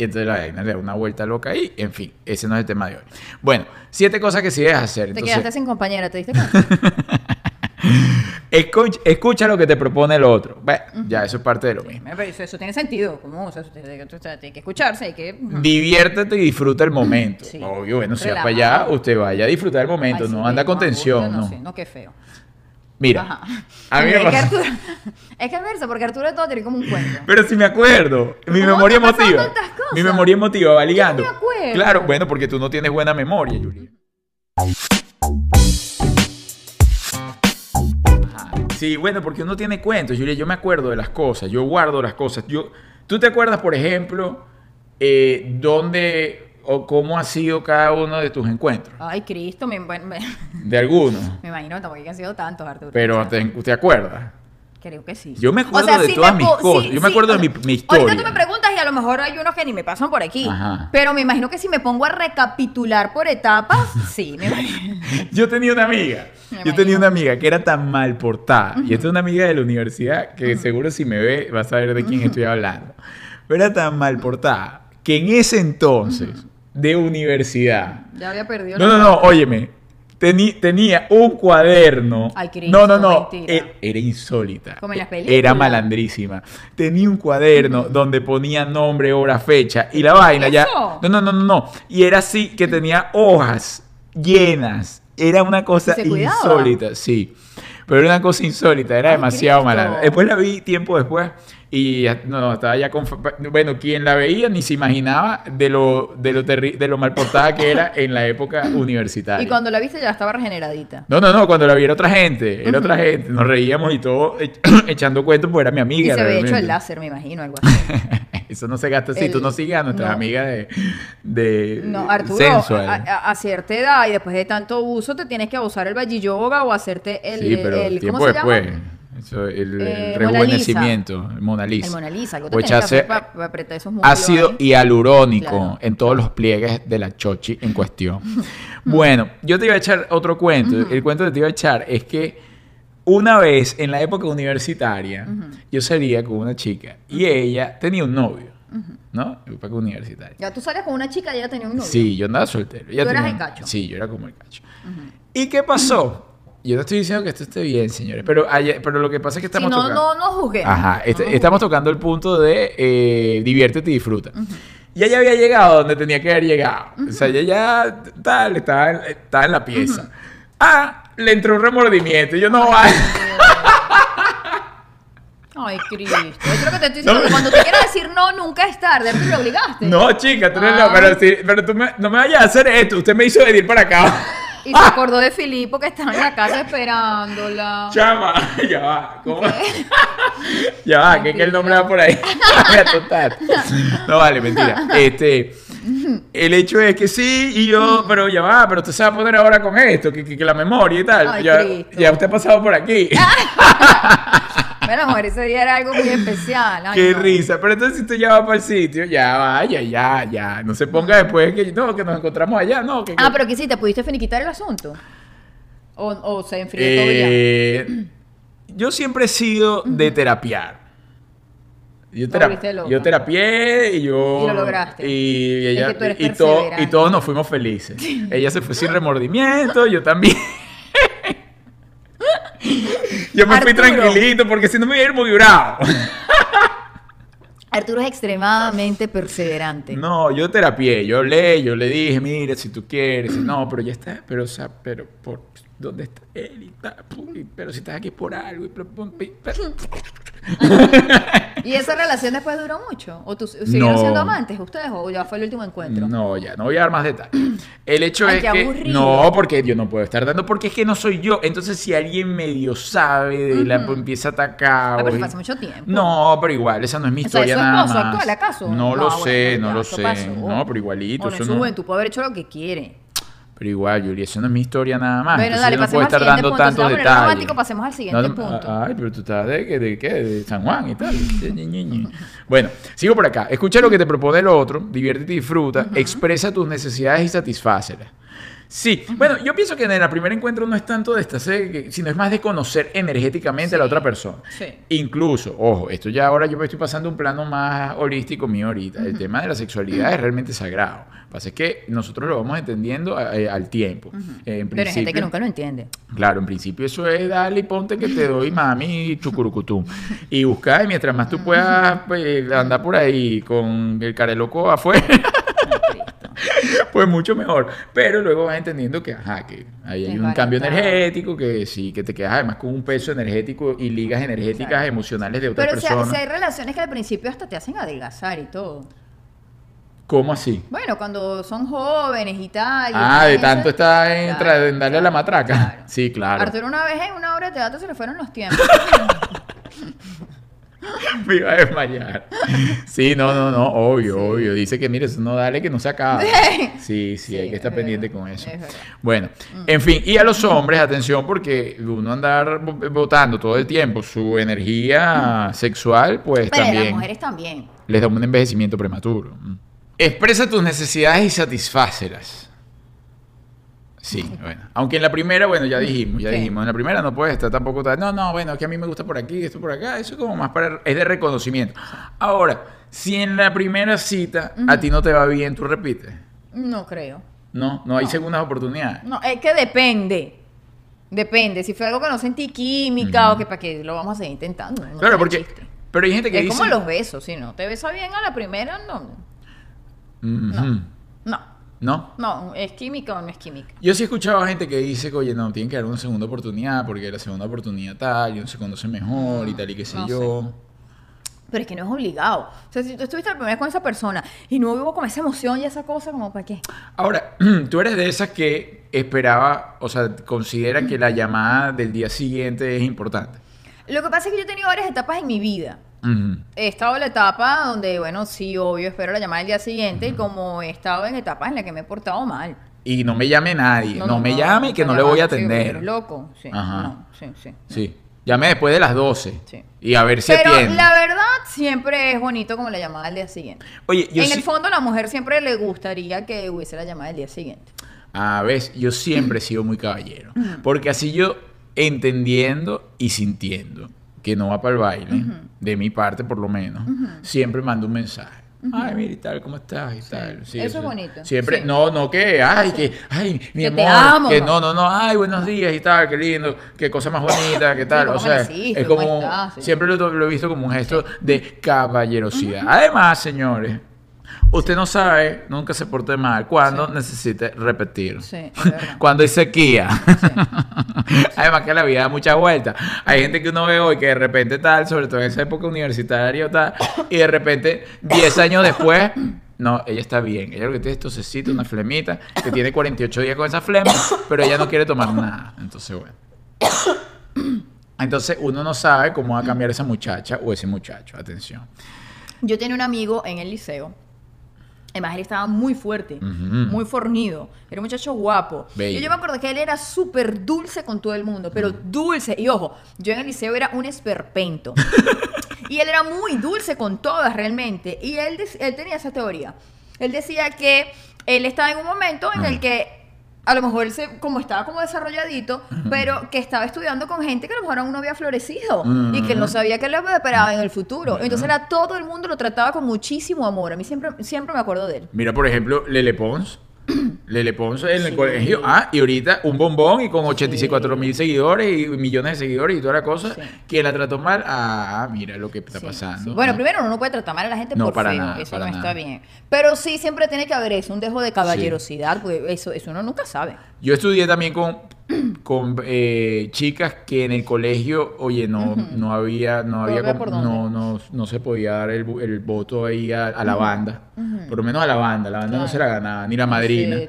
Y entonces la vaina le da una vuelta loca ahí. En fin, ese no es el tema de hoy. Bueno, siete cosas que sí debes hacer. Te Entonces, quedaste sin compañera, ¿te diste cuenta? escucha, escucha lo que te propone el otro. Bueno, ya eso es parte de lo mismo. Eso tiene sentido. ¿Cómo? O sea, tiene, que escucharse, hay que... Diviértete y disfruta el momento. Sí. Obvio, bueno, si va para allá, usted vaya a disfrutar el momento, Ay, sí, no anda con tensión, no, ¿no? no, qué feo. Mira, Ajá. a mí me es, que Arturo, es que es verso, porque Arturo de todo tiene como un cuento. Pero si me acuerdo, mi ¿Cómo memoria emotiva. tantas cosas? Mi memoria emotiva va ligando. Yo me acuerdo. Claro, bueno, porque tú no tienes buena memoria, Julia. Sí, bueno, porque uno tiene cuentos, Julia. Yo me acuerdo de las cosas, yo guardo las cosas. Yo, ¿Tú te acuerdas, por ejemplo, eh, dónde o cómo ha sido cada uno de tus encuentros? Ay, Cristo, me, me, De algunos. me imagino tampoco que han sido tantos, Arturo. Pero te, te acuerdas. Creo que sí. Yo me acuerdo de sí todas mis cosas. sí, Yo me sí, acuerdo de o mi- sea, mi historia. Ahorita tú me preguntas y a lo mejor hay unos que ni me pasan por aquí. Ajá. Pero me imagino que si me pongo a recapitular por etapas, sí, me imagino. Yo tenía una amiga. Me Yo tenía una amiga que era tan mal portada. Y esta es una amiga de la universidad que seguro si me ve vas a ver de quién estoy hablando. Pero era tan mal portada que en ese entonces de universidad. Ya había perdido No, la no, no, óyeme. tenía un cuaderno. Ay, Cristo, no, no, no. mentira. e- Era insólita. Como en las E- películas. Era malandrísima. Tenía un cuaderno donde ponía nombre, hora, fecha y la vaina ya. No, no, no, no, no. Y era así que tenía hojas llenas. Era una cosa insólita, sí. Pero era una cosa insólita, era Ay, demasiado Cristo. malandra. Después la vi tiempo después y no, no, estaba ya con... Bueno, quien la veía ni se imaginaba de lo, de lo, terri- de lo mal portada que era en la época universitaria. Y cuando la viste ya estaba regeneradita. No, no, no, cuando la vi era otra gente, era otra gente, nos reíamos y todo ech- echando cuentos porque era mi Y amiga. se había hecho el láser, me imagino, algo así. Eso no se gasta así, El- tú no sigues a nuestras no. amigas de, de No, Arturo, sensual. a, a- a cierta edad y después de tanto uso te tienes que abusar el Yoga o hacerte el, sí, pero el- tiempo ¿cómo se después. llama? Eso, el, el Eh, rejuvenecimiento, el Mona Lisa. El Mona Lisa, algo te O tienes que echarse hacer para apretar esos músculos ácido hialurónico Claro. en todos los pliegues de la chochi en cuestión. bueno, yo te iba a echar otro cuento. El cuento que te iba a echar es que una vez en la época universitaria, yo salía con una chica y ella tenía un novio, ¿no? En época universitaria. Ya tú salías con una chica y ella tenía un novio. Sí, yo andaba soltero. Ella ¿Tú eras el cacho? Sí, yo era como el cacho. ¿Y qué pasó? Yo no estoy diciendo que esto esté bien, señores, pero, pero lo que pasa es que estamos no, tocando... no, no juzguemos. Ajá, este- No estamos tocando el punto de eh, diviértete y disfruta. Y ella había llegado donde tenía que haber llegado. O sea, ella ya tal, estaba, en- estaba en la pieza. Ah, le entró un remordimiento. Y yo no vaya. Ay, Cristo. Es lo que te estoy diciendo. No. que Cuando te quieras decir no, nunca es tarde. Tú lo obligaste. No, chica, tú no, Ah. pero, pero tú me- no me vayas a hacer esto. Usted me hizo venir para acá. Y se acordó de Filipo que estaba en la casa esperándola. Chama, ya va. ¿Cómo? ya va, que, que el nombre va por ahí. Mira, total. No vale, mentira. Este, el hecho es que sí, y yo, pero ya va, pero usted se va a poner ahora con esto, que, que- que la memoria y tal. Ay, ya, Cristo. ya usted ha pasado por aquí. Bueno, mujer, ese día era algo muy especial. Ay, Qué no. risa. Pero entonces si usted ya va para el sitio, ya vaya, ya, ya. No se ponga después que no, que nos encontramos allá, no. Que, que- Ah, pero ¿qué hiciste? ¿Pudiste finiquitar el asunto? ¿O, o se enfrió todo ya? Eh, yo siempre he sido de terapiar. Yo, Te tera- volviste loca. yo terapié y yo... Y lo lograste. Y, ella, Es que tú eres y, todo- y todos nos fuimos felices. ella se fue sin remordimiento, yo también. yo me fui tranquilito porque si no me iba a ir muy bravo. Arturo es extremadamente perseverante. No, yo terapié, yo hablé, yo le dije, mira, si tú quieres, no, pero ya está, pero, o sea, pero, por, ¿dónde está él? Y pero si estás aquí es por algo, y, pero- pero- ¿Y esa relación después duró mucho? ¿O tú siguieron No. siendo amantes ustedes? ¿O ya fue el último encuentro? No, ya, no voy a dar más detalles. El hecho Ay, es qué que. aburrido. No, porque yo no puedo estar dando, porque es que no soy yo. Entonces, si alguien medio sabe de la pues, empieza a atacar. Ah, pero o- hace mucho tiempo. No, pero igual, esa no es mi O sea, historia ¿es su nada esposo más. actual, acaso? No, lo bueno, sé, ya, no lo sé. pasó. No, pero igualito. Bueno, en su no- juventud puede haber hecho lo que quiere. Pero igual, Julia, eso no es mi historia nada más. Bueno, Entonces dale, yo no puedo estar dando punto. Tantos poner detalles. romántico, pasemos al siguiente No, punto. Ay, pero tú estás de, de qué? De San Juan y tal. Bueno, sigo por acá. Escucha lo que te propone el otro, diviértete y disfruta, expresa tus necesidades y satisfácelas. Sí, bueno, yo pienso que en el primer encuentro no es tanto de esta, sino es más de conocer energéticamente a la otra persona. sí. Incluso, ojo, esto ya ahora yo me estoy pasando a un plano más holístico mío ahorita. El tema de la sexualidad es realmente sagrado. Lo que pasa es que nosotros lo vamos entendiendo eh, al tiempo. Eh, en Pero hay gente que nunca lo entiende. Claro, en principio eso es dale y ponte que te doy mami chucurucutú. Y buscar, y mientras más tú puedas pues, andar por ahí con el careloco afuera. pues mucho mejor. Pero luego vas entendiendo que, ajá, que ahí hay Es un cambio energético, que sí, que te quedas además con un peso energético y ligas energéticas emocionales de otra Pero si, persona. si hay relaciones que al principio hasta te hacen adelgazar y todo. ¿Cómo así? Bueno, cuando son jóvenes y tal. y Ah, de tanto está en, Claro, tra- en darle a la matraca. Sí, claro. Arturo una vez en una obra de teatro se le fueron los tiempos. Me iba a desmayar. Sí, no, no, no, obvio, obvio. Dice que, mire, eso no dale que no se acaba. Sí, sí, Sí, hay que estar es pendiente verdad, con eso. es. Bueno, en fin, y a los hombres, atención, porque uno andar bo- botando todo el tiempo su energía sexual, pues Pero las también mujeres también. les da un envejecimiento prematuro. Mm. Expresa tus necesidades y satisfácelas. Sí, bueno. Aunque en la primera, bueno, ya dijimos, ya dijimos. En la primera no puede estar tampoco. No, no, bueno, es que a mí me gusta por aquí, esto por acá. Eso es como más para. Es de reconocimiento. Ahora, si en la primera cita a ti no te va bien, tú repites. No creo. No, no hay No. segundas oportunidades. No, es que depende. Depende. Si fue algo que no sentí química o que para qué lo vamos a seguir intentando. no claro, porque. chiste. Pero hay gente que Es dice. como los besos, si no te besa bien a la primera, no. No. ¿No? No, ¿es química o no es química? Yo sí he escuchado a gente que dice que, oye, no, tienen que dar una segunda oportunidad porque la segunda oportunidad tal, y uno se conoce mejor y tal y qué sé No yo. Pero es que no es obligado. O sea, si tú estuviste la primera vez con esa persona y no hubo como esa emoción y esa cosa, como para qué. Ahora, tú eres de esas que esperaba, o sea, considera que la llamada del día siguiente es importante. Lo que pasa es que yo he tenido varias etapas en mi vida. He estado en la etapa donde, bueno, sí, obvio, espero la llamada del día siguiente, y como he estado en etapas en las que me he portado mal. Y no me llame nadie, no, me llame que no le voy a atender. loco, sí. Ajá. No, sí, sí. Sí, llame después de las 12 Sí. y a ver si Pero atiende. la verdad siempre es bonito como la llamada del día siguiente. Oye, yo en el fondo a la mujer siempre le gustaría que hubiese la llamada del día siguiente. A ver, yo siempre he sido muy caballero. Porque así yo, entendiendo y sintiendo que no va para el baile, de mi parte por lo menos, siempre mando un mensaje. Ay, mira y tal, ¿cómo estás? Y tal. Sí, eso es bonito. Siempre, Sí. no, no que, ay, que, ay, mi Que amor, te amo, que no. no, no, ay, buenos días y tal, qué lindo, qué cosa más bonita, qué tal. ¿cómo o sea, es ¿Cómo como, estás? Siempre lo, lo he visto como un gesto de caballerosidad. Además, señores, usted no sabe, nunca se porte mal, cuando necesite repetir. Sí. Cuando hay sequía. Además que la vida da muchas vueltas. Hay gente que uno ve hoy que de repente tal, sobre todo en esa época universitaria o tal, y de repente 10 años después, no, ella está bien. Ella lo que tiene es tosecita, una flemita, que tiene 48 días con esa flema, pero ella no quiere tomar nada. Entonces, bueno. Entonces uno no sabe cómo va a cambiar esa muchacha o ese muchacho. Atención. Yo tenía un amigo en el liceo. Además, él estaba muy fuerte, muy fornido. Era un muchacho guapo. Bello. Y yo me acuerdo que él era súper dulce con todo el mundo, pero dulce. Y ojo, yo en el liceo era un esperpento. y él era muy dulce con todas realmente. Y él, él tenía esa teoría. Él decía que él estaba en un momento en el que a lo mejor él se, como estaba como desarrolladito, pero que estaba estudiando con gente que a lo mejor aún no había florecido y que él no sabía qué le esperaba en el futuro. Entonces era todo el mundo lo trataba con muchísimo amor. A mí siempre, siempre me acuerdo de él. Mira, por ejemplo, Lele Pons. Lele Pons en el colegio. Ah, y ahorita un bombón y con 84 mil seguidores y millones de seguidores y toda la cosa. Sí. ¿Quién la trató mal? Ah, mira lo que está pasando. Bueno, primero uno no puede tratar mal a la gente No, por para feo, nada, eso para no nada. está bien. Pero sí siempre tiene que haber eso, un dejo de caballerosidad, porque eso, eso uno nunca sabe. Yo estudié también con, con eh, chicas que en el colegio, oye, no, no había, no había, había por dónde. no, no, no se podía dar el, el voto ahí a, a la banda. Por lo menos a la banda. La banda no Claro. se la ganaba, ni la madrina. Sí.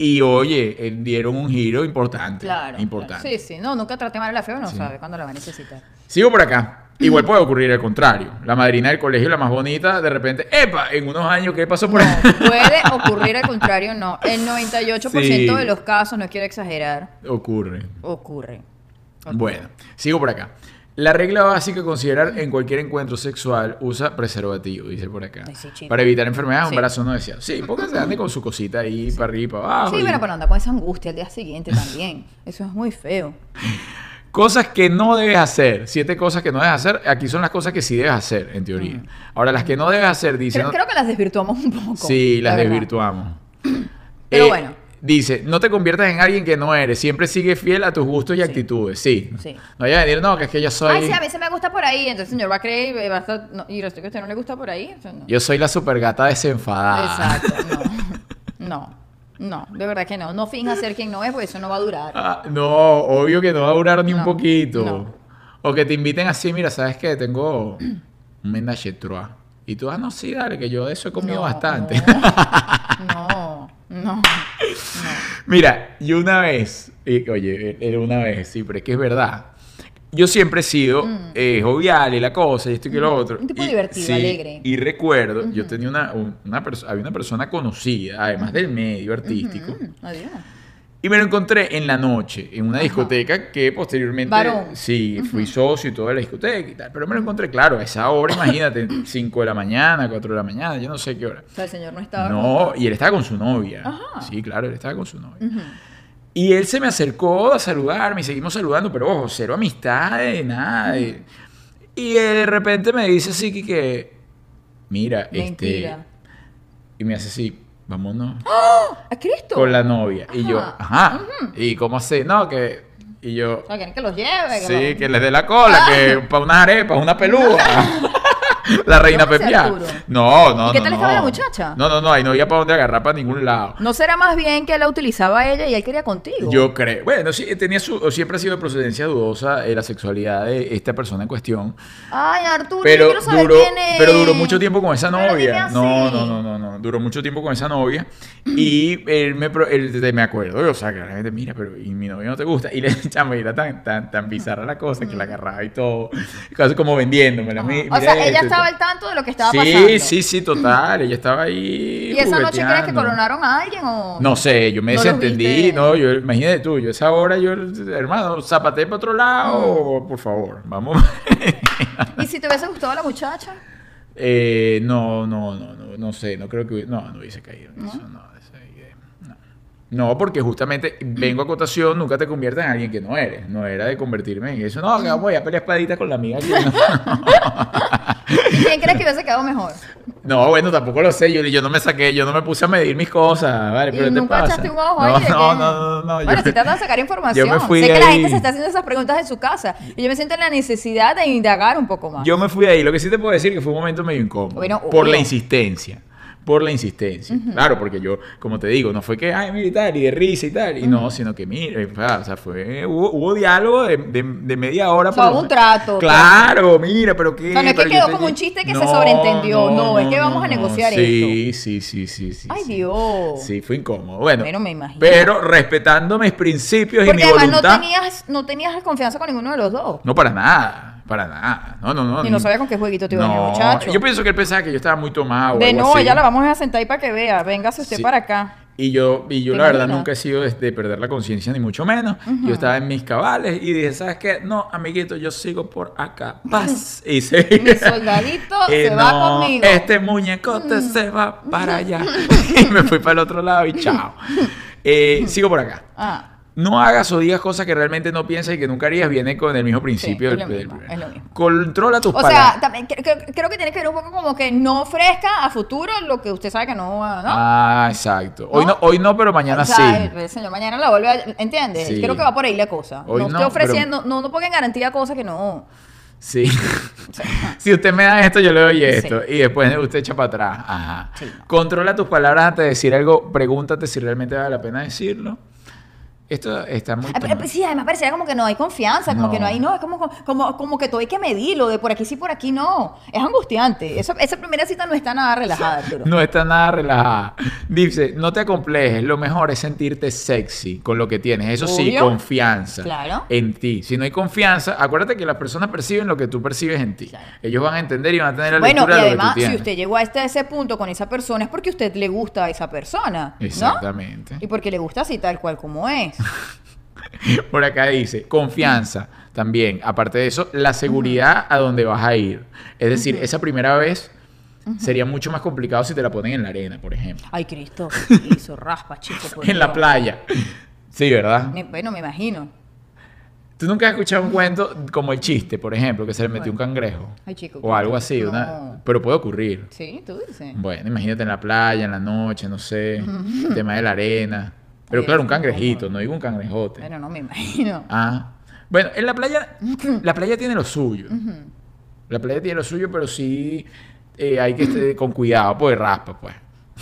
Y oye, eh, dieron un giro importante. Claro. Importante. claro. Sí, sí. No, nunca trate mal a la fea, no Sí. sabe cuándo la va a necesitar. Sigo por acá. Igual puede ocurrir el contrario. La madrina del colegio, la más bonita, de repente, ¡epa! En unos años, ¿qué pasó por ahí? Puede ocurrir al contrario, no. El 98% Sí. de los casos, no quiero exagerar, Ocurre. ocurre. Ocurre. Bueno, sigo por acá. La regla básica a considerar en cualquier encuentro sexual usa preservativo, dice por acá. Sí, para evitar enfermedades o Sí. embarazos no deseados. Sí, póngase ande con su cosita ahí para arriba y para abajo. Sí, y- bueno, pero anda con esa angustia al día siguiente también. Eso es muy feo. Cosas que no debes hacer. Siete cosas que no debes hacer. Aquí son las cosas que sí debes hacer, en teoría. Ahora, las que no debes hacer, dice. Creo, creo que las desvirtuamos un poco. Sí, las la desvirtuamos. Pero Eh, bueno. Dice, no te conviertas en alguien que no eres. Siempre sigue fiel a tus gustos y Sí. actitudes. Sí. Sí. No vaya a decir, no, que es que yo soy... Ay, sí, a mí se me gusta por ahí. Entonces el señor va a creer y va a estar... no, y resulta que a usted no le gusta por ahí. no. Yo soy la super gata desenfadada. Exacto, no. No, no, de verdad que no. No finja ser quien no es, porque eso no va a durar. Ah, no, obvio que no va a durar ni un poquito. no. O que te inviten así, mira, ¿sabes qué? Tengo un menage trois. Y tú, ah, no, sí, dale, que yo de eso he comido No, bastante. No, no. Mira, yo una vez, y, oye, era una vez, sí, pero es que es verdad. Yo siempre he sido eh, jovial y la cosa, y esto y que lo otro. Mm. Un tipo Y- divertido, alegre. Y recuerdo, yo tenía una, un- una persona, había una persona conocida, además del medio artístico, Mm, adiós. y me lo encontré en la noche, en una discoteca que posteriormente, Varón. sí, fui socio y toda la discoteca y tal, pero me lo encontré, claro, a esa hora, imagínate, 5 de la mañana, 4 de la mañana, yo no sé qué hora. O sea, el señor no estaba. No, y él estaba con su novia. Ajá. Sí, claro, él estaba con su novia. Y él se me acercó a saludarme y seguimos saludando, pero ojo, cero amistades, nada. de- Y de repente me dice así que, que, mira, Mentira. este... Y me hace así, vámonos ¿A Cristo? con la novia. Y yo, Ajá. ajá. ¿Y cómo así? No, que... Y yo, quieren que los lleve. sí, que le dé la cola, que para unas arepas, una pelúa. La reina ¿Cómo así, Pepia. No, no, ¿Y qué no, tal no. estaba la muchacha? No, no, no, ahí no había para dónde agarrar para ningún lado. ¿No será más bien que la utilizaba ella y él quería contigo? Yo creo. Bueno, sí, tenía su, siempre ha sido de procedencia dudosa eh, la sexualidad de esta persona en cuestión. Ay, Arturo, yo Pero quiero saber duró, quién es. pero duró mucho tiempo con esa Pero novia. No, no, no, no, no. Duró mucho tiempo con esa novia. Y él me, él, me acuerdo, o sea, que la gente, mira, pero y mi novia no te gusta. Y le chamo, era tan, tan, tan bizarra la cosa que la agarraba y todo. Casi como vendiéndomela. Ajá. Mi- o mira sea, ella estaba al tanto de lo que estaba sí, pasando. sí, sí, total. Ella estaba ahí. ¿Y esa noche crees que coronaron a alguien o...? No sé, yo me ¿No los desentendí, no, yo, imagínate tú, yo esa hora, yo, hermano, zapate para otro lado, Mm. por favor, vamos. ¿Y si te hubiese gustado la muchacha? Eh, no, no, no, no, no sé, no creo que, no, no hubiese caído en eso, no, esa idea, no. No, porque justamente vengo a cotación, nunca te conviertes en alguien que no eres, no era de convertirme en eso, no, que vamos a pelear espadita con la amiga aquí, no. ¿Y quién crees que hubiese quedado mejor? No, bueno, tampoco lo sé. Yo, yo no me saqué, yo no me puse a medir mis cosas. Vale, pero ¿Y ¿qué te nunca pasa? echaste un ojo no, ahí? de no, que- no, no, no, Bueno, si tratas de sacar información. yo me fui sé de que la gente se está haciendo esas preguntas en su casa. Y yo me siento en la necesidad de indagar un poco más. Yo me fui de ahí. Lo que sí te puedo decir que fue un momento medio incómodo. Bueno, por obvio. la insistencia. Por la insistencia. Claro, porque yo, como te digo, no fue que, ay, mira y de risa y tal. Y no, sino que, mira, o sea, fue, hubo, hubo diálogo de, de- de media hora. O sea, hubo un trato, Claro, mira, pero qué. O sea, no es que pero quedó te- como un chiste que se sobreentendió, no, es que vamos a negociar sí, Sí, sí, sí, sí. Ay, sí. Dios. Sí, fue incómodo. Bueno, Bueno, me imagino. pero respetando mis principios Porque y mi además no tenías, no tenías confianza con ninguno de los dos. No, para nada, para nada. No, no, no. Y no sabía con qué jueguito te iba a venir, muchacho. Yo pienso que él pensaba que yo estaba muy tomado. o De algo no, así. la vamos a sentar ahí para que vea. Véngase usted Sí. para acá. Y yo, y yo ¿Te la verdad imaginas? nunca he sido de, de perder la conciencia, ni mucho menos. Yo estaba en mis cabales y dije, ¿sabes qué? No, amiguito, yo sigo por acá. Paz. Y se... Mi soldadito se va no, conmigo. Mm. Este muñecote se va para allá. y me fui para el otro lado y chao. Eh, sigo por acá. Ah, No hagas o digas cosas que realmente no piensas y que nunca harías. Viene con el mismo principio es del, lo del mismo, primer. es lo mismo. Controla tus o palabras. sea, también cre- creo, creo que tiene que ver un poco como que no ofrezca a futuro lo que usted sabe que no va, ¿no? Ah, exacto. Hoy ¿No? no, hoy no, pero mañana O sea, sí. el señor mañana la vuelve a... ¿Entiendes? Sí. Creo que va por ahí la cosa. Hoy no, no, esté ofreciendo, no, no ponga en garantía cosas que no... Sí. si usted me da esto, yo le doy esto. Sí. Y después usted echa para atrás. Ajá. Sí, no. Controla tus palabras antes de decir algo. Pregúntate si realmente vale la pena decirlo. Esto está muy... Ah, pero- Sí, además pareciera como que no hay confianza, como No. que no hay, no, es como, como, como que todo hay que medirlo, de por aquí sí, por aquí no. Es angustiante. Eso, esa primera cita no está nada relajada, Arturo. No está nada relajada. Dice, no te acomplejes. Lo mejor es sentirte sexy con lo que tienes. Eso sí, confianza Claro. en ti. Si no hay confianza, acuérdate que las personas perciben lo que tú percibes en ti. Claro. Ellos van a entender y van a tener la Bueno, y lectura de lo que además, tú si usted llegó a este, ese punto con esa persona es porque usted le gusta a esa persona. ¿no? Exactamente. Y porque le gusta así tal cual como es. Por acá dice, confianza también. Aparte de eso, la seguridad a donde vas a ir. Es decir, esa primera vez sería mucho más complicado si te la ponen en la arena, por ejemplo. Ay, Cristo. Hizo raspa, chico. por En la playa. Sí, ¿verdad? Bueno, me imagino. ¿Tú nunca has escuchado un cuento como el chiste, por ejemplo, que se le metió un cangrejo? Ay, chico. O algo así, no. una- pero puede ocurrir. Sí, tú dices. Bueno, imagínate en la playa, en la noche, no sé, el tema de la arena. Pero claro, un cangrejito, no digo un cangrejote. Bueno, no me imagino. Ah. Bueno, en la playa, la playa tiene lo suyo. La playa tiene lo suyo, pero sí eh, hay que estar con cuidado, pues raspa, pues.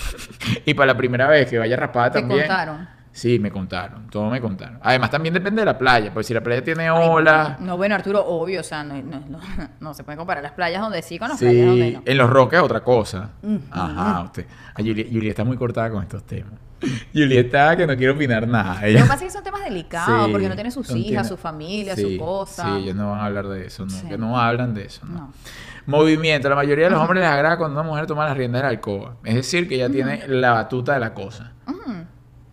y para la primera vez que vaya raspada Te también. contaron. Sí, me contaron, todo me contaron. Además, también depende de la playa, porque si la playa tiene olas, No, bueno, Arturo, obvio, o sea, no, no, no, no se puede comparar las playas donde sí con las sí, playas donde no. en los roques es otra cosa. Ajá, usted. A Julie, Julie está muy cortada con estos temas. Julie está que no quiere opinar nada. Lo Ella- que pasa es que son temas delicados, Sí, porque no tiene sus hijas, su familia, sí, su cosa. Sí, ellos no van a hablar de eso, no, Sí. que no hablan de eso. ¿no? No. Movimiento. La mayoría de los hombres les agrada cuando una mujer toma las riendas de la alcoba. Es decir, que ya tiene la batuta de la cosa.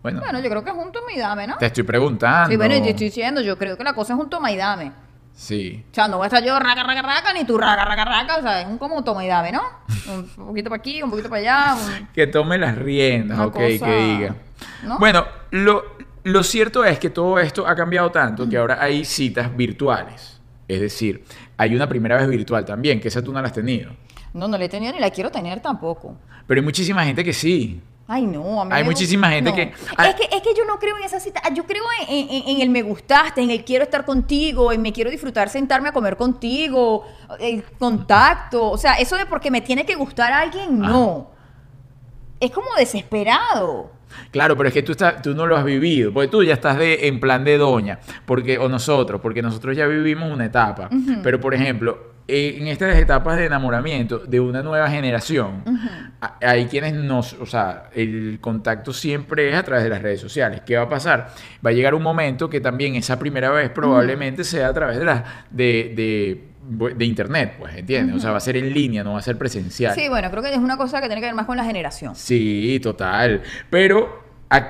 Bueno, Bueno, yo creo que es un toma y dame, ¿no? te estoy preguntando. Sí, bueno, y te estoy diciendo, yo creo que la cosa es un toma y dame. Sí. O sea, no voy a estar yo raca, raca, raca, ni tú raca, raca, raca. O sea, es un como un toma y dame, ¿no? Un poquito para aquí, un poquito para allá. un- Que tome las riendas, Una ok, cosa, que diga. ¿no? Bueno, lo, lo cierto es que todo esto ha cambiado tanto que ahora hay citas virtuales. Es decir, hay una primera vez virtual también, que esa tú no la has tenido. No, no la he tenido ni la quiero tener tampoco. Pero hay muchísima gente que sí. Ay, no, a mí Hay muchísima gente no. que- Es que... Es que yo no creo en esa cita. Yo creo en, en- en el me gustaste, en el quiero estar contigo, en me quiero disfrutar sentarme a comer contigo, el contacto. O sea, eso de porque me tiene que gustar alguien, no. Es como desesperado. Claro, pero es que tú, estás, tú no lo has vivido, porque tú ya estás de, en plan de doña, porque, o nosotros, porque nosotros ya vivimos una etapa. Pero, por ejemplo, eh, en estas etapas de enamoramiento de una nueva generación, hay quienes nos, o sea, el contacto siempre es a través de las redes sociales. ¿Qué va a pasar? Va a llegar un momento que también esa primera vez probablemente sea a través de las de, de, de internet, pues, ¿entiendes? O sea, va a ser en línea, no va a ser presencial. Sí, bueno, creo que es una cosa que tiene que ver más con la generación. Sí, total. Pero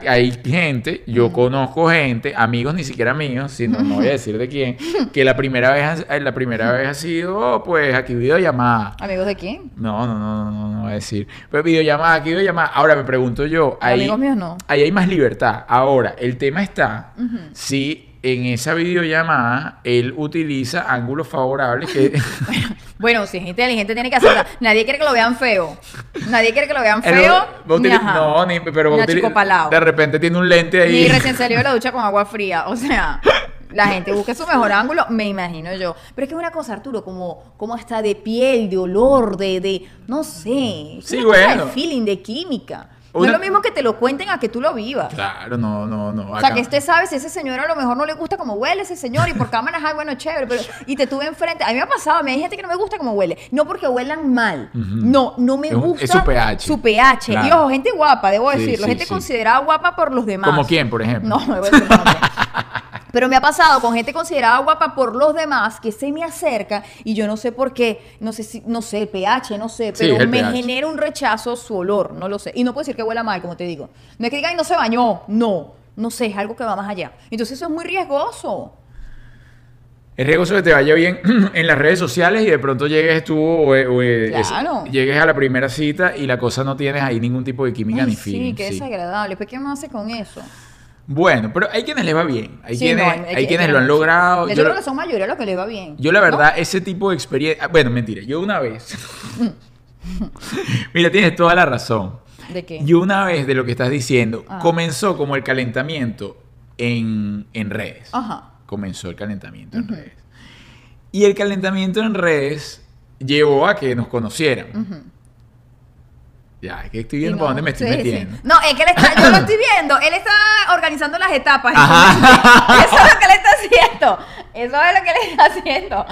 hay gente, yo conozco gente, amigos ni siquiera míos, sino no voy a decir de quién, que la primera vez, ha- la primera vez ha sido, pues, aquí videollamada. ¿Amigos de quién? No, no, no, no, no, no voy a decir. Pero videollamada, aquí videollamada. Ahora me pregunto yo, ahí, Amigos míos no. ahí hay más libertad. Ahora, el tema está si en esa videollamada él utiliza ángulos favorables que... Bueno, si es inteligente tiene que hacerla. Nadie quiere que lo vean feo. Nadie quiere que lo vean feo. ni no, ni, pero Ni de repente tiene un lente ahí. Ni recién salió de la ducha con agua fría. O sea, la gente busca su mejor ángulo, me imagino yo. Pero es que es una cosa, Arturo, como, como hasta de piel, de olor, de, de no sé. Es Sí, una cosa bueno. de feeling, de química. No Una- es lo mismo que te lo cuenten a que tú lo vivas. Claro, no, no, no. O sea, que usted sabe si ese señor a lo mejor no le gusta como huele ese señor y por cámaras, ay, bueno, chévere, pero y te tuve enfrente. A mí me ha pasado, a mí hay gente que no me gusta como huele. No porque huelan mal. No, no me Es un- gusta es su pH. Su pH. Y Claro. ojo, gente guapa, debo decirlo. sí, gente sí. considerada guapa por los demás. ¿Como quién, por ejemplo? No, no voy a decir. Pero me ha pasado con gente considerada guapa por los demás que se me acerca y yo no sé por qué, no sé si, no sé, el pH, no sé, pero me pH. genera un rechazo su olor, no lo sé. Y no puedo decir que huela mal, como te digo. No es que diga, ay, no se bañó, no, no sé, es algo que va más allá. Entonces eso es muy riesgoso. Es riesgoso que te vaya bien en las redes sociales y de pronto llegues tú o, o, eh, es- Claro. llegues a la primera cita y la cosa no tienes ahí ningún tipo de química Ay, ni sí, feeling. qué sí. desagradable. ¿Pero qué uno hace con eso? Bueno, pero hay quienes les va bien. Hay Sí, quienes, no, hay quienes lo han logrado. Yo, Yo, creo que son mayoría los que les va bien. yo la ¿no? verdad, ese tipo de experiencia... Bueno, mentira. Yo una vez... Mira, tienes toda la razón. ¿De qué? Yo una vez de lo que estás diciendo, Ah. comenzó como el calentamiento en, en redes. Ajá. Comenzó el calentamiento en redes. Y el calentamiento en redes llevó a que nos conocieran. Ujú. Ya, es que estoy viendo no, para dónde me estoy sí, sí. metiendo. No, es que él está, yo lo estoy viendo. Él está organizando las etapas. Eso es lo que él está haciendo. Eso es lo que él está haciendo.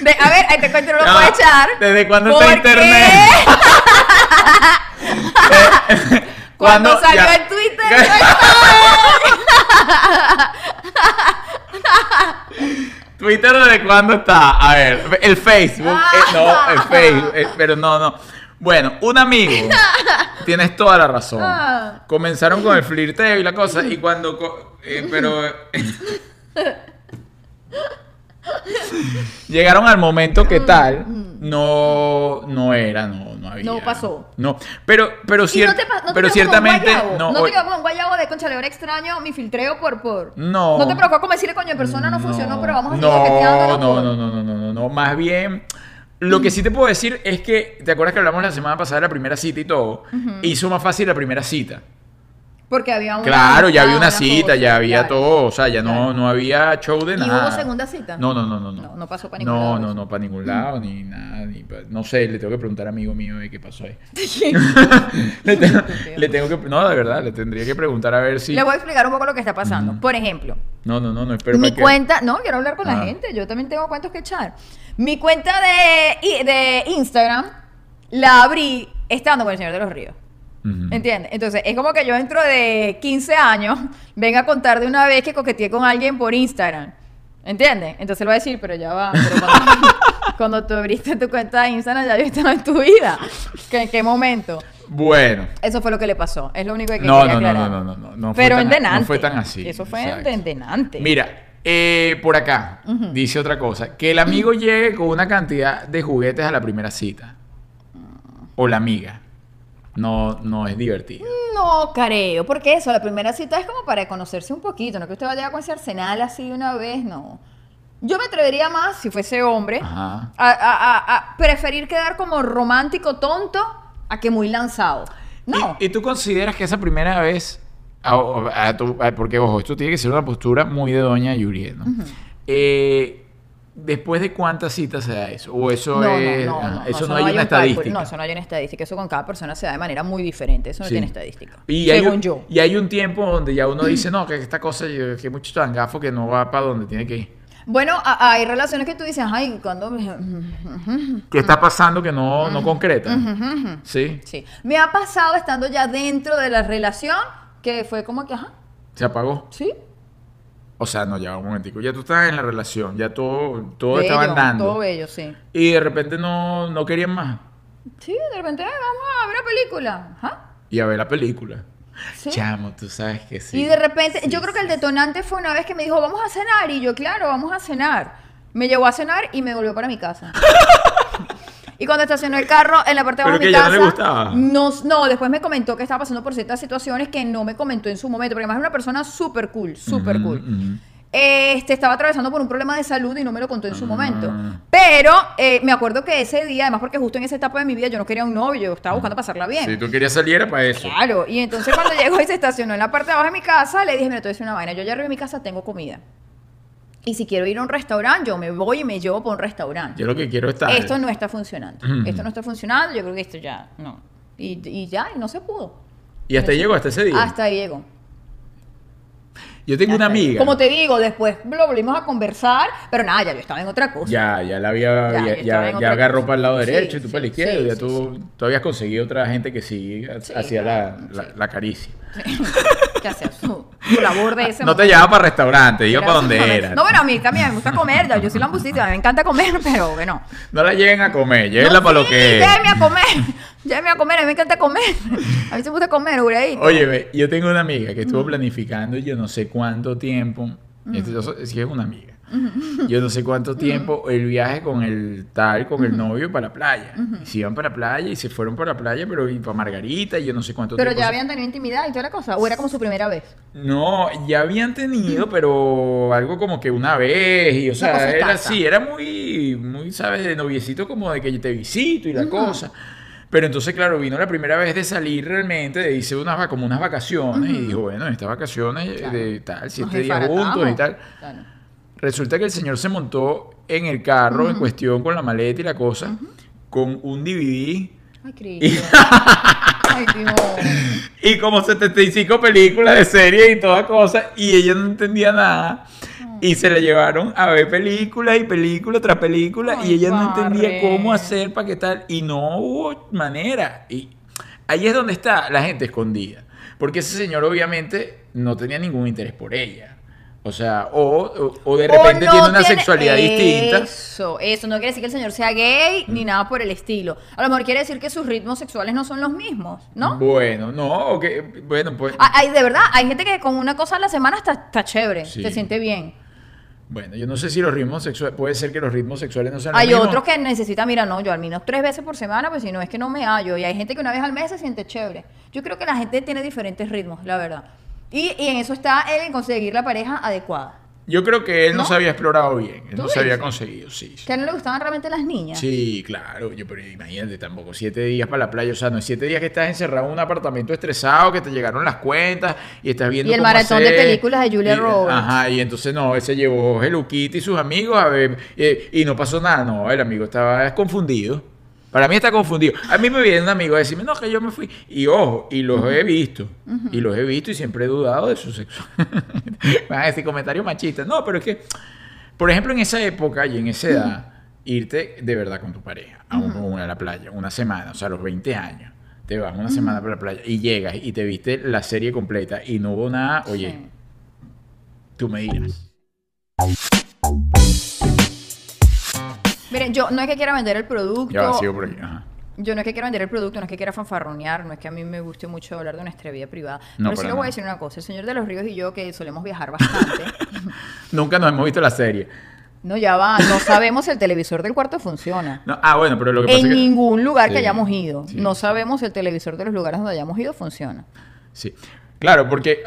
De- a ver, este cuento no lo puedo echar. ¿desde cuándo está ¿Por internet? qué? Cuando Cuando- salió ya. en Twitter. no. Twitter desde cuándo está? A ver, el Facebook. eh, no, el Facebook. eh, pero no, no. Bueno, un amigo. Tienes toda la razón. Ah. Comenzaron con el flirteo y la cosa. Y cuando. co- eh, pero. Llegaron al momento que tal, no, no era, no, no había. No pasó. No, pero, pero, ¿Y cier- no te, no te pero ciertamente, no, no, hoy- te quedó como un guayabo de concha, ahora extraño mi filtreo por por. No. No te provocó como decirle, coño, en persona no, funcionó, pero vamos a seguir no, no, no, no, no, no, no, no. Más bien, lo que sí te puedo decir es que, ¿te acuerdas que hablamos la semana pasada de la primera cita y todo? Hizo más fácil la primera cita. Porque había una Claro, ya había una cosa, cita, ya había claro. todo, o sea, ya no, Claro. no había show de ¿Y nada. hubo segunda cita? No, no, no, no. No, No, no pasó pa' ningún no, lado No, eso. no, para ningún lado, ni nada, ni pa- no sé, le tengo que preguntar a amigo mío eh, qué pasó ahí. Le, tengo, le tengo que, no, de verdad, le tendría que preguntar a ver si... Le voy a explicar un poco lo que está pasando. Por ejemplo, No, no, no, no, espero mi para que- cuenta, no, quiero hablar con la Ah. gente, yo también tengo cuentos que echar. Mi cuenta de, de Instagram la abrí estando con el Señor de los Ríos. ¿Entiendes? Entonces, es como que yo dentro de 15 años venga a contar de una vez que coqueteé con alguien por Instagram. ¿Entiendes? Entonces él va a decir, pero ya va, pero cuando, cuando tú abriste tu cuenta de Instagram ya yo estaba en tu vida. ¿Que- ¿En qué momento? Bueno. Eso fue lo que le pasó. Es lo único que No, quería no, no, aclarar. no, no, no, no Pero en denante. no fue tan así, Eso fue exacto. en denante. Mira, eh, por acá dice otra cosa, que el amigo llegue con una cantidad de juguetes a la primera cita. O la amiga. No, no es divertido. No creo, porque eso, la primera cita es como para conocerse un poquito, no que usted vaya con ese arsenal así de una vez, no. Yo me atrevería más, si fuese hombre, a, a- a- a preferir quedar como romántico tonto a que muy lanzado. No. ¿Y, y tú consideras que esa primera vez, a- a tu- a- porque ojo, esto tiene que ser una postura muy de doña Yuri, ¿no? Eh, ¿Después de cuántas citas se da eso? ¿O eso no, es...? no, no, no, eso no, hay hay una un cálculo. estadística. No, eso no hay una estadística. Eso con cada persona se da de manera muy diferente. Eso no Sí. tiene estadística. Y hay, según un, yo. y hay un tiempo donde ya uno dice, no, que esta cosa, que mucho tan gafo que no va para donde tiene que ir. Bueno, a- hay relaciones que tú dices, ay, cuando... ¿Qué está pasando que no, no concreta? Sí, Sí. Me ha pasado estando ya dentro de la relación que fue como que, ajá, se apagó. sí. O sea, no, ya un momentico. Ya tú estabas en la relación, ya todo, todo bello, estaba andando. Todo bello, sí. Y de repente no, no querían más. Sí, de repente, "Ay, vamos a ver una película. Ajá. Y a ver la película. Sí. Chamo, tú sabes que sí. y de repente, Sí, yo creo que el detonante fue una vez que me dijo, vamos a cenar. Y yo, claro, vamos a cenar. Me llevó a cenar y me volvió para mi casa. y cuando estacionó el carro en la parte de abajo ¿Pero de mi casa. no le gustaba? No, no, después me comentó que estaba pasando por ciertas situaciones que no me comentó en su momento. Porque además es una persona súper cool, súper cool. Este, estaba atravesando por un problema de salud y no me lo contó en su Ah. momento. Pero eh, me acuerdo que ese día, además porque justo en esa etapa de mi vida yo no quería un novio, yo estaba buscando pasarla bien. Si tú querías salir era para eso. Claro, y entonces cuando llegó y se estacionó en la parte de abajo de mi casa, le dije, mira, te voy a decir una vaina, yo ya arriba de mi casa tengo comida. Y si quiero ir a un restaurante, yo me voy y me llevo para un restaurante. Yo lo que quiero es estar. Esto no está funcionando. Ujú. Esto no está funcionando, yo creo que esto ya, no. Y, y ya, y no se pudo. Y hasta ahí llegó, hasta ese día. Hasta ahí llegó. Yo tengo una amiga. Como te digo, después lo volvimos a conversar, pero nada, ya yo estaba en otra cosa. Ya, ya la había, Ya, agarró cosa. para el lado Sí, derecho y tú sí, para la izquierda. sí, ya tú, tú habías conseguido otra gente que sí, hacía la, claro, la, la caricia. ¿Qué hacía su, su labor de ese No te llevaba para restaurante, iba para donde era. No, bueno, a mí también me gusta comer, ya, yo soy lambusita, mí me encanta comer, pero bueno. No la lleguen a comer, llévenla No, para lo que es. Llévenme a comer, llévenme a comer, a mí me encanta comer. A mí se me gusta comer, Uraíto. Oye, yo tengo una amiga que estuvo planificando yo no sé cuánto tiempo. Mm. Esto yo sí es una amiga. Yo no sé cuánto tiempo el viaje con el tal, con el novio para la playa. Y se iban para la playa y se fueron para la playa, pero y para Margarita y yo no sé cuánto Pero tiempo. ya se- habían tenido intimidad y toda la cosa, o era como su primera vez. No, ya habían tenido, pero algo como que una vez, y o sea, era así, era muy, muy, ¿sabes? De noviecito como de que yo te visito y la cosa. Pero entonces, claro, vino la primera vez de salir realmente, de irse unas, como unas vacaciones, y dijo, bueno, estas vacaciones Claro. de tal, Nos siete días juntos y tal. Claro. Resulta que el señor se montó en el carro en cuestión con la maleta y la cosa, con un DVD Ay, Cristo. Ay, y como 75 películas de serie y toda cosa, y ella no entendía nada. Y se la llevaron a ver películas y película tras película, y ella no entendía cómo hacer para qué tal, y no hubo manera. Y ahí es donde está la gente escondida, porque ese señor obviamente no tenía ningún interés por ella. O sea, o, o- o de repente O no tiene una tiene- sexualidad distinta. Eso, eso. No quiere decir que el señor sea gay ni nada por el estilo. A lo mejor quiere decir que sus ritmos sexuales no son los mismos, ¿no? Bueno, no, ok, bueno, pues... Ah, Hay, de verdad, hay gente que con una cosa a la semana está, está chévere, Sí. se siente bien. Bueno, yo no sé si los ritmos sexuales, puede ser que los ritmos sexuales no sean los Hay otros que necesitan, mira, no, yo al menos tres veces por semana, pues si no es que no me hallo. Y hay gente que una vez al mes se siente chévere. Yo creo que la gente tiene diferentes ritmos, la verdad. Y, y en eso está él en conseguir la pareja adecuada. Yo creo que él no, ¿No? se había explorado bien. Él ¿Tú no se había conseguido, sí. sí. Que a él no le gustaban realmente las niñas. Sí, claro. Yo, pero imagínate, tampoco siete días para la playa. O sea, no es siete días que estás encerrado en un apartamento estresado, que te llegaron las cuentas y estás viendo Y el cómo maratón de películas de Julia y- Roberts. Ajá, y entonces no, él se llevó Hello Kitty y sus amigos a ver, eh, y no pasó nada. No, el amigo estaba confundido. Para mí está confundido. A mí me viene un amigo a decirme, no, que yo me fui. Y ojo, y los he visto. Y los he visto y siempre he dudado de su sexo. Van a decir comentarios machistas. No, pero es que, por ejemplo, en esa época y en esa edad, irte de verdad con tu pareja a, un- una- a la playa, una semana, o sea, a los 20 años, te vas una semana para la playa y llegas y te viste la serie completa y no hubo nada, oye, tú me dirás. Miren, yo no es que quiera vender el producto. Ya va, sigo por aquí. Ajá. Yo no es que quiera vender el producto, no es que quiera fanfarronear, no es que a mí me guste mucho hablar de nuestra vida privada. No, pero sí le voy a decir una cosa. El señor de los ríos y yo, que solemos viajar bastante, Nunca nos hemos visto la serie. no, ya va, no sabemos si el televisor del cuarto funciona. No, ah, bueno, pero lo que pasa En es que... ningún lugar que hayamos ido. sí. No sabemos si el televisor de los lugares donde hayamos ido funciona. Sí. Claro, porque,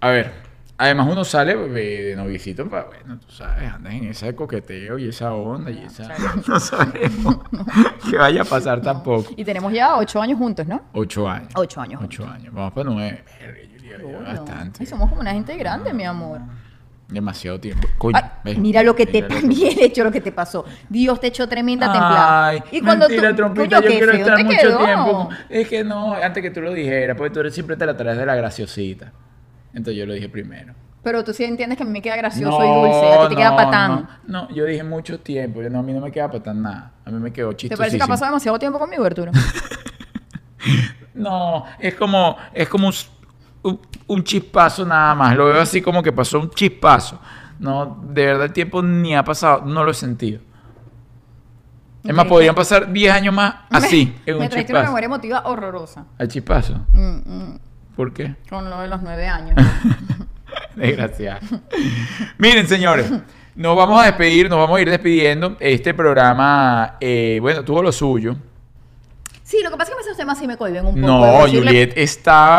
a ver, además uno sale eh, de noviecito, para, bueno, tú sabes, andas en ese coqueteo y esa onda y esa... No sabemos que vaya a pasar tampoco. Y tenemos ya ocho años juntos, ¿no? Ocho años. Ocho años Ocho años. Vamos para nueve. Bastante. Y somos como una gente grande, mi amor. Demasiado tiempo. Coño, ¿ves? mira lo que te Mira bien hecho lo que te pasó. Dios te echó tremenda templada. Ay, y cuando mentira, tú, trompita, yo qué quiero feo estar mucho quedó. tiempo. Es que no, antes que tú lo dijeras, porque tú eres- siempre te la traes de la graciosita. Entonces yo lo dije primero. Pero tú sí entiendes que a mí me queda gracioso y dulce, a ti te queda no, patán. No, no, yo dije mucho tiempo. Yo, no, a mí no me queda patán nada. A mí me quedó ¿Te chistosísimo. parece que ha pasado demasiado tiempo conmigo, Arturo? No, es como, es como un, un- un chispazo nada más. Lo veo así como que pasó un chispazo. No, de verdad el tiempo ni ha pasado, no lo he sentido. Es más, podrían pasar 10 años más así, me, en un me trajiste una memoria emotiva horrorosa. ¿Al chispazo? Mm, mm, ¿Por qué? con lo de los nueve años. Desgraciado. Miren, señores, nos vamos a despedir, nos vamos a ir despidiendo. Este programa, eh, bueno, tuvo lo suyo. Sí, lo que pasa es que esos temas sí me cohiben un poco. No, decirle- Juliet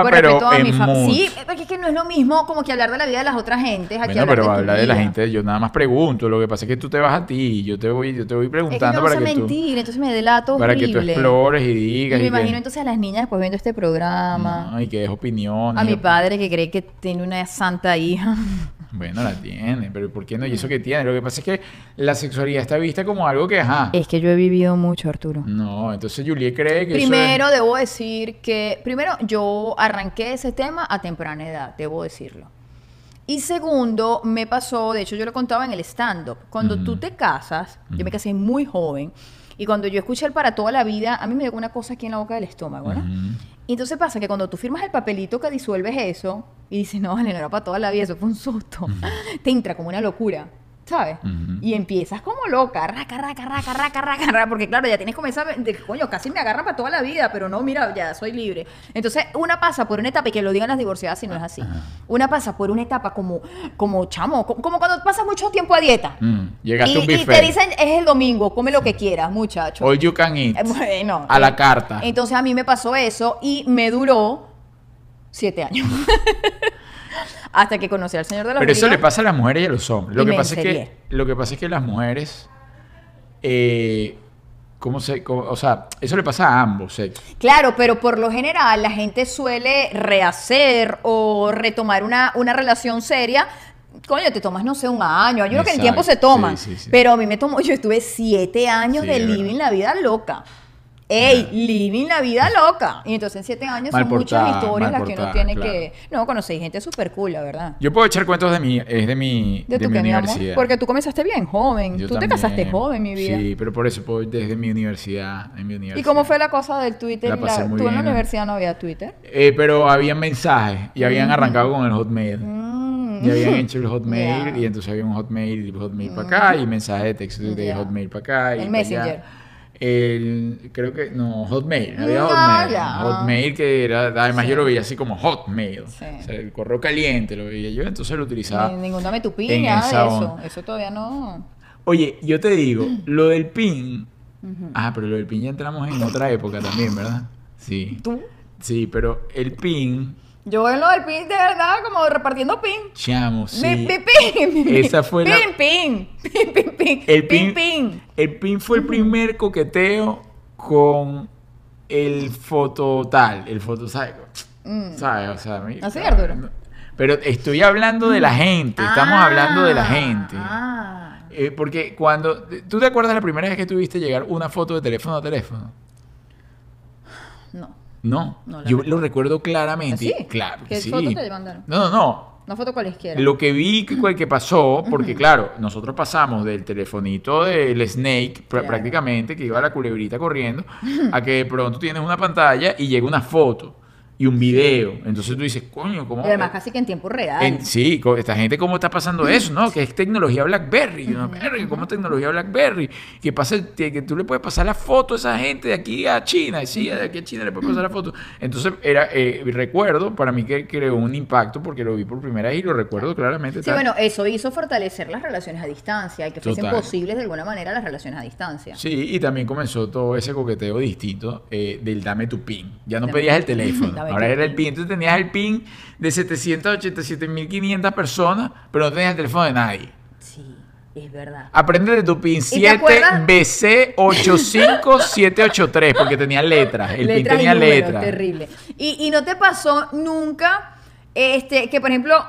con pero a mi en fam- mood. Sí, porque es que no es lo mismo como que hablar de la vida de las otras gentes. Aquí Bueno, hablar pero de tu habla de la gente, yo nada más pregunto. Lo que pasa es que tú te vas a ti y yo te voy, yo te voy Es que preguntando no para sé que tú, mentir, entonces me delato para que tú explores y Y digas. me y imagino que, entonces a las niñas después viendo este programa. No, y que des opiniones. a mi padre que cree que tiene una santa hija. Bueno, la tiene, pero ¿por qué no? ¿Y eso que tiene? Lo que pasa es que la sexualidad está vista como algo que, ajá. Es que yo he vivido mucho, Arturo. No, entonces Juliet cree que eso es- Primero debo decir que, primero yo arranqué ese tema a temprana edad, debo decirlo. Y segundo, me pasó, de hecho yo lo contaba en el stand-up, cuando tú te casas, yo me casé muy joven, y cuando yo escuché el para toda la vida, a mí me dio una cosa aquí en la boca del estómago, ¿no? Y entonces pasa que cuando tú firmas el papelito que disuelves eso, y dices, no, vale, no era para toda la vida, eso fue un susto, te entra como una locura. ¿Sabes? Y empiezas como loca, raca, raca, raca, raca, raca, raca, porque claro, ya tienes como esa de coño, casi me agarran para toda la vida, pero no, mira, ya soy libre. Entonces, una pasa por una etapa, y que lo digan las divorciadas si no es así, una pasa por una etapa como, como chamo, como, como cuando pasas mucho tiempo a dieta. Mm, Llegaste Y, a un y buffet. te dicen, es el domingo, come lo que quieras, muchacho. All you can eat. Eh, Bueno. A la carta. Entonces a mí me pasó eso y me duró siete años. Hasta que conocí al señor de los Pero eso Ríos. le pasa a las mujeres y a los hombres. Lo que pasa es que lo que pasa es que las mujeres eh, ¿cómo se cómo- o sea, eso le pasa a ambos sexos. Claro, pero por lo general la gente suele rehacer o retomar una, una relación seria. Coño, te tomas, no sé, un año. Yo creo que el tiempo se toma. Sí, sí, sí. Pero a mí me tomó, yo estuve siete años de living la vida loca. Ey, living la vida loca. Y entonces en siete años Mal son muchas historias las que uno tiene claro. que... No, conocí gente súper cool, la verdad. Yo puedo echar cuentos de mi es de mi ¿De, de tu mi mi amor? universidad. Porque tú comenzaste bien joven. Yo tú te casaste joven, mi vida. Sí, pero por eso puedo desde mi universidad, en mi universidad. ¿Y cómo fue la cosa del Twitter? La pasé muy tú en la universidad no había Twitter. Eh, pero habían mensajes y habían arrancado con el Hotmail. Mm. Y habían hecho el Hotmail y entonces había un Hotmail y Hotmail para acá y mensaje de texto de. Hotmail para acá y El para Messenger. allá. El, creo que, no, Hotmail, había Hotmail. ya. Hotmail que era, además Sí. yo lo veía así como Hotmail. Sí. O sea, el correo caliente lo veía yo, entonces lo utilizaba. Ni- Ningún dame tu pin, en nada de esa eso. Eso todavía no. Oye, yo te digo, lo del PIN. Ah, pero lo del PIN ya entramos en otra época también, ¿verdad? Sí. ¿Tú? Sí, pero el PIN Yo en lo del pin de verdad como repartiendo pin. Chamo, sí. Mi, mi pin. mi- Esa fue la- pin, pin, pin, pin, pin, El pin, pin, pin. el pin fue el primer coqueteo con el fototal, el foto, ¿sabes? ¿Sabes? O sea, a mí- Mm. ¿Así, Arturo? Pero estoy hablando de la gente, estamos Ah, hablando de la gente. Ah. Eh, porque cuando... ¿Tú te acuerdas la primera vez que tuviste llegar una foto de teléfono a teléfono? No. No, yo recuerdo. lo recuerdo claramente. ¿Ah, sí? Claro, ¿Qué sí. foto te mandaron? No, no, no. Una foto cualesquiera. Lo que vi que, que pasó, porque claro, nosotros pasamos del telefonito del Snake Claro. prácticamente, que iba la culebrita corriendo, a que de pronto tienes una pantalla y llega una foto y un video. Entonces tú dices, coño, ¿cómo? Y además casi que en tiempo real. En- sí, esta gente cómo está pasando eso, ¿no? Que es tecnología BlackBerry. Y uno, "Verga, ¿Cómo tecnología BlackBerry? Que pasa, que tú le puedes pasar la foto a esa gente de aquí a China. Sí, de aquí a China le puedes pasar la foto. Entonces, era eh, recuerdo, para mí que creó un impacto porque lo vi por primera vez y lo recuerdo claramente. Sí, tal. bueno, eso hizo fortalecer las relaciones a distancia y que fuesen Total. posibles de alguna manera las relaciones a distancia. Sí, y también comenzó todo ese coqueteo distinto eh, del dame tu pin. Ya no Dame pedías el teléfono, ahora era el pin. Entonces tenías el pin de 787.500 personas, pero no tenías el teléfono de nadie. Sí, es verdad. Aprende de tu pin te acuerdas? 7BC85783, porque tenía letras. El pin y tenía números, letras. Terrible. Y, y no te pasó nunca este, que, por ejemplo,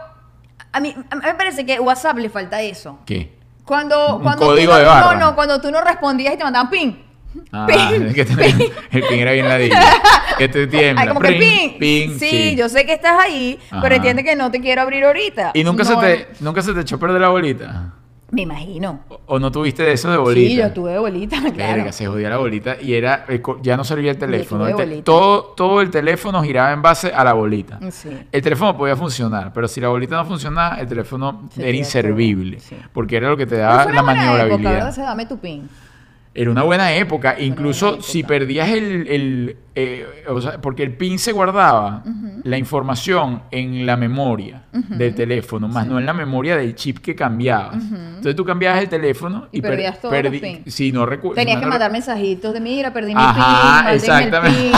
a mí, a mí me parece que WhatsApp le falta eso. ¿Qué? Cuando, Un cuando código tú no, de barra. No, no, cuando tú no respondías y te mandaban pin. Ah, es que el pin era bien ladillo. Que te tiembla. Ay, como que Prin, pin. pin, sí, yo sé que estás ahí, Ajá. pero entiende que no te quiero abrir ahorita. ¿Y nunca, No, se te, nunca se te echó a perder la bolita? Me imagino. ¿O, o no tuviste eso de bolita? Sí, yo tuve bolita, claro. Verga, se jodía la bolita y era eh, ya no servía el teléfono. tuve bolita. todo, todo el teléfono giraba en base a la bolita. Sí. El teléfono podía funcionar, pero si la bolita no funcionaba, el teléfono Se era inservible. sí. porque era lo que te daba la época, maniobrabilidad. Se dame tu pin. Era una buena época, incluso buena época. si perdías el, el, eh, o sea, porque el pin se guardaba la información en la memoria del teléfono, más no en la memoria del chip que cambiabas. Entonces tú cambiabas el teléfono y, Y per- perdías todos los perdí- pins. Si no recu- Tenías que mandar mensajitos de mira, perdí mi Ajá, pin, exactamente. el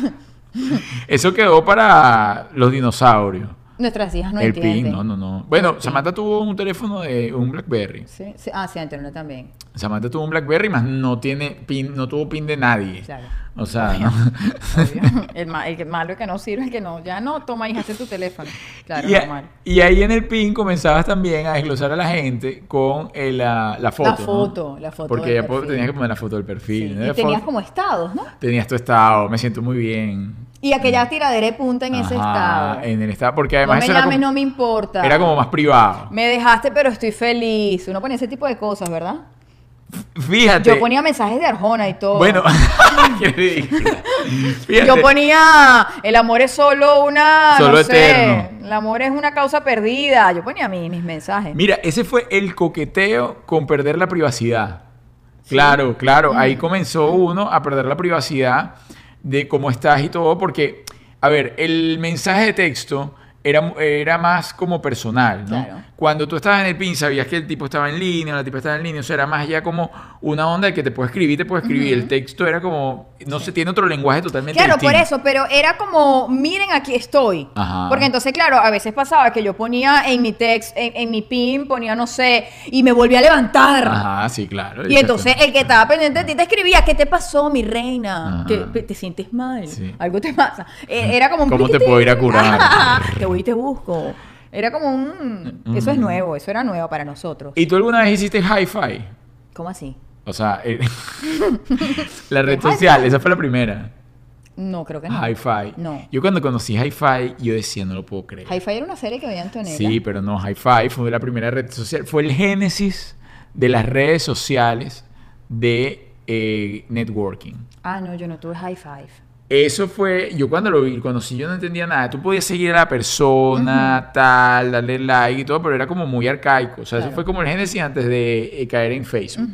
pin. Eso quedó para los dinosaurios. Nuestras hijas no el entienden. pin, no, no, no. Bueno. Samantha tuvo un teléfono de un BlackBerry. Sí, sí. Ah, sí, Antonio también. Samantha tuvo un BlackBerry, más no tiene pin, no tuvo pin de nadie. Claro. O sea, ¿no? Obvio. el, ma- el que malo que no sirve, el que no. Ya no, toma hija, hace tu teléfono. Claro, y, normal. y ahí en el pin comenzabas también a desglosar a la gente con el, la, la foto. La ¿no? foto, la foto Porque ya tenías que poner la foto del Sí, perfil. ¿no? Y tenías foto- como estados, ¿no? Tenías tu estado, me siento muy bien. Y aquella tiradera de punta en ese estado. En el estado, porque No además me eso era llames, como, no me importa. era como más privado. Me dejaste, pero estoy feliz. Uno ponía ese tipo de cosas, ¿verdad? Fíjate. Yo ponía mensajes de Arjona y todo. Bueno. Fíjate. Yo ponía, el amor es solo una, Solo no sé, eterno. el amor es una causa perdida. Yo ponía mi- mis mensajes. Mira, ese fue el coqueteo con perder la privacidad. Claro, claro. Ahí comenzó uno a perder la privacidad de cómo estás y todo, porque, a ver, el mensaje de texto era, era más como personal, ¿no? Cuando tú estabas en el PIN, sabías que el tipo estaba en línea, la tipa estaba en línea, o sea, era más ya como una onda de que te puedo escribir, te puedo escribir. El texto era como, no sé, tiene otro lenguaje totalmente Claro, por eso, pero era como, miren, aquí estoy. Ajá. Porque entonces, claro, a veces pasaba que yo ponía en mi text, en, en mi pin, ponía, no sé, y me volví a levantar. Ajá, sí, claro. Y entonces el que estaba pendiente de ti te escribía, ¿qué te pasó, mi reina? Ajá. ¿Que te, te sientes mal? Sí. Algo te pasa. Eh, Era como un ¿Cómo te puedo ir a curar? te voy y te busco. Era como un... Eso es Mm. nuevo, eso era nuevo para nosotros. ¿Y tú alguna vez hiciste hi-fi? ¿Cómo así? O sea, el- la red social, esa fue la primera. No, creo que no. Hi-Fi. No. Yo cuando conocí Hi-Fi, yo decía, no lo puedo creer. Hi-Fi era una serie que veía Antonella. Sí, pero no, Hi-Fi fue la primera red social. Fue el génesis de las redes sociales de eh, networking. Ah, no, yo no tuve Hi-Fi. Eso fue, yo cuando lo vi, conocí, yo no entendía nada. Tú podías seguir a la persona, tal, darle like y todo, pero era como muy arcaico. O sea, eso fue como el génesis antes de eh, caer en Facebook.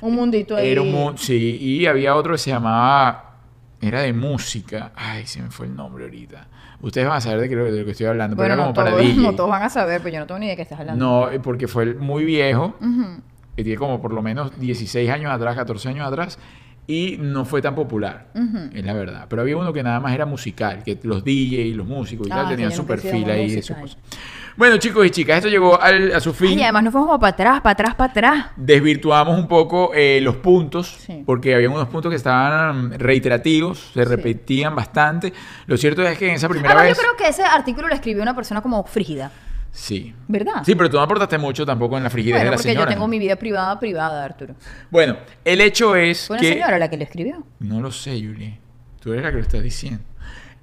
Un mundito ahí. Era un sí, y había otro que se llamaba, era de música, ay, se me fue el nombre ahorita. Ustedes van a saber de, qué- de lo que estoy hablando, pero era no como para todos, DJ. no todos van a saber, pero yo no tengo ni idea de qué estás hablando. No, eh, porque fue muy viejo, Ujú. que tiene como por lo menos 16 años atrás, 14 años atrás, y no fue tan popular, es la verdad. Pero había uno que nada más era musical, que los DJ y los músicos y Ah, tal sí, tenían yo su nunca he sido perfil muy ahí de su musical. cosa. Bueno, chicos y chicas, esto llegó al- a su fin. Y además nos fuimos como para atrás, para atrás, para atrás. Desvirtuamos un poco eh, los puntos, Sí. porque había unos puntos que estaban reiterativos, se Sí. repetían bastante. Lo cierto es que en esa primera vez... yo creo que ese artículo lo escribió una persona como frígida, Sí. ¿verdad? Sí, pero tú no aportaste mucho tampoco en la frigidez bueno, de la porque señora. yo tengo mi vida privada, privada, Arturo. Bueno, el hecho es Fue una que... señora la que lo escribió. No lo sé, Julie. Tú eres la que lo estás diciendo.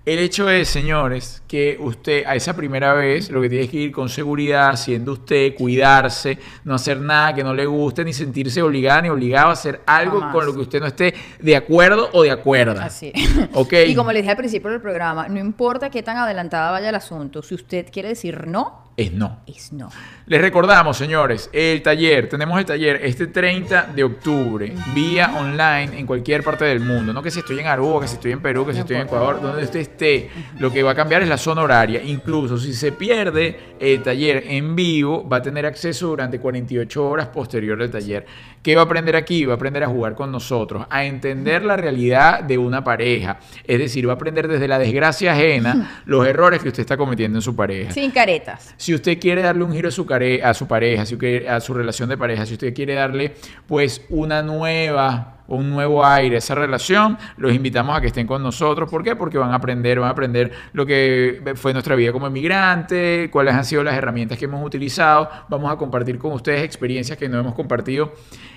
El hecho es, señores, que usted a esa primera vez lo que tiene que ir con seguridad, siendo usted, cuidarse, no hacer nada que no le guste, ni sentirse obligada ni obligado a hacer algo Jamás. con lo que usted no esté de acuerdo o de acuerdo. Así. Ok. Y como les dije al principio del programa, no importa qué tan adelantada vaya el asunto, si usted quiere decir no, Es no. es no. Les recordamos, señores, el taller, tenemos el taller este 30 de octubre, vía online en cualquier parte del mundo. No que si estoy en Aruba, que si estoy en Perú, que si estoy en. Ecuador, donde usted esté. Lo que va a cambiar es la zona horaria. Incluso si se pierde el taller en vivo, va a tener acceso durante 48 horas posterior al taller. ¿Qué va a aprender aquí? Va a aprender a jugar con nosotros, a entender la realidad de una pareja. Es decir, va a aprender desde la desgracia ajena los errores que usted está cometiendo en su pareja. Sin caretas. Si usted quiere darle un giro a su, care- a su pareja, si a su relación de pareja, si usted quiere darle pues una nueva un nuevo aire a esa relación, los invitamos a que estén con nosotros. ¿Por qué? Porque van a aprender, van a aprender lo que fue nuestra vida como emigrante, cuáles han sido las herramientas que hemos utilizado. Vamos a compartir con ustedes experiencias que no hemos compartido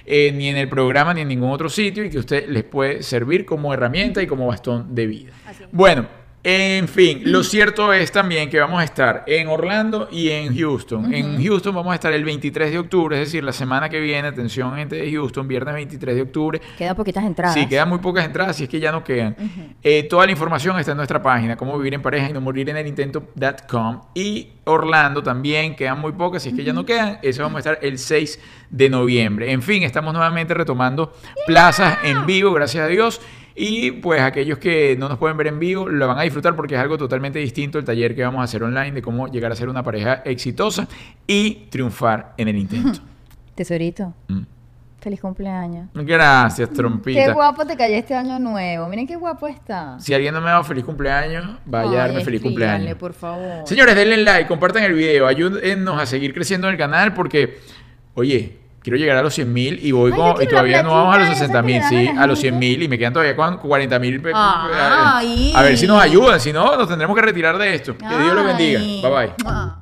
eh, ni en el programa ni en ningún otro sitio y que a usted les puede servir como herramienta y como bastón de vida. Bueno, en fin, lo cierto es también que vamos a estar en Orlando y en Houston. En Houston vamos a estar el 23 de octubre, es decir, la semana que viene, atención gente de Houston, viernes 23 de octubre. Quedan poquitas entradas. Sí, quedan muy pocas entradas, si es que ya no quedan. Eh, toda la información está en nuestra página, cómo vivir en pareja y no morir en el intento.com. Y Orlando también quedan muy pocas, si es que ya no quedan. Eso vamos a estar el 6 de noviembre. En fin, estamos nuevamente retomando plazas en vivo, gracias a Dios. Y pues aquellos que no nos pueden ver en vivo lo van a disfrutar porque es algo totalmente distinto el taller que vamos a hacer online de cómo llegar a ser una pareja exitosa y triunfar en el intento. Tesorito, Mm. feliz cumpleaños. Gracias, trompita. Qué guapo te cayó este año nuevo. Miren qué guapo está. Si alguien no me ha dado feliz cumpleaños, vaya a darme feliz cumpleaños. por favor. Señores, denle like, compartan el video, ayúdennos a seguir creciendo en el canal porque, oye, quiero llegar a los 100 mil y voy Ay, con- y todavía no vamos a los plaquita esa 60 mil, sí, a a los 100 gente. mil y me quedan todavía con 40 mil. Ay. A ver si nos ayudan, si no, nos tendremos que retirar de esto. Que Dios los bendiga. Bye bye. Ah.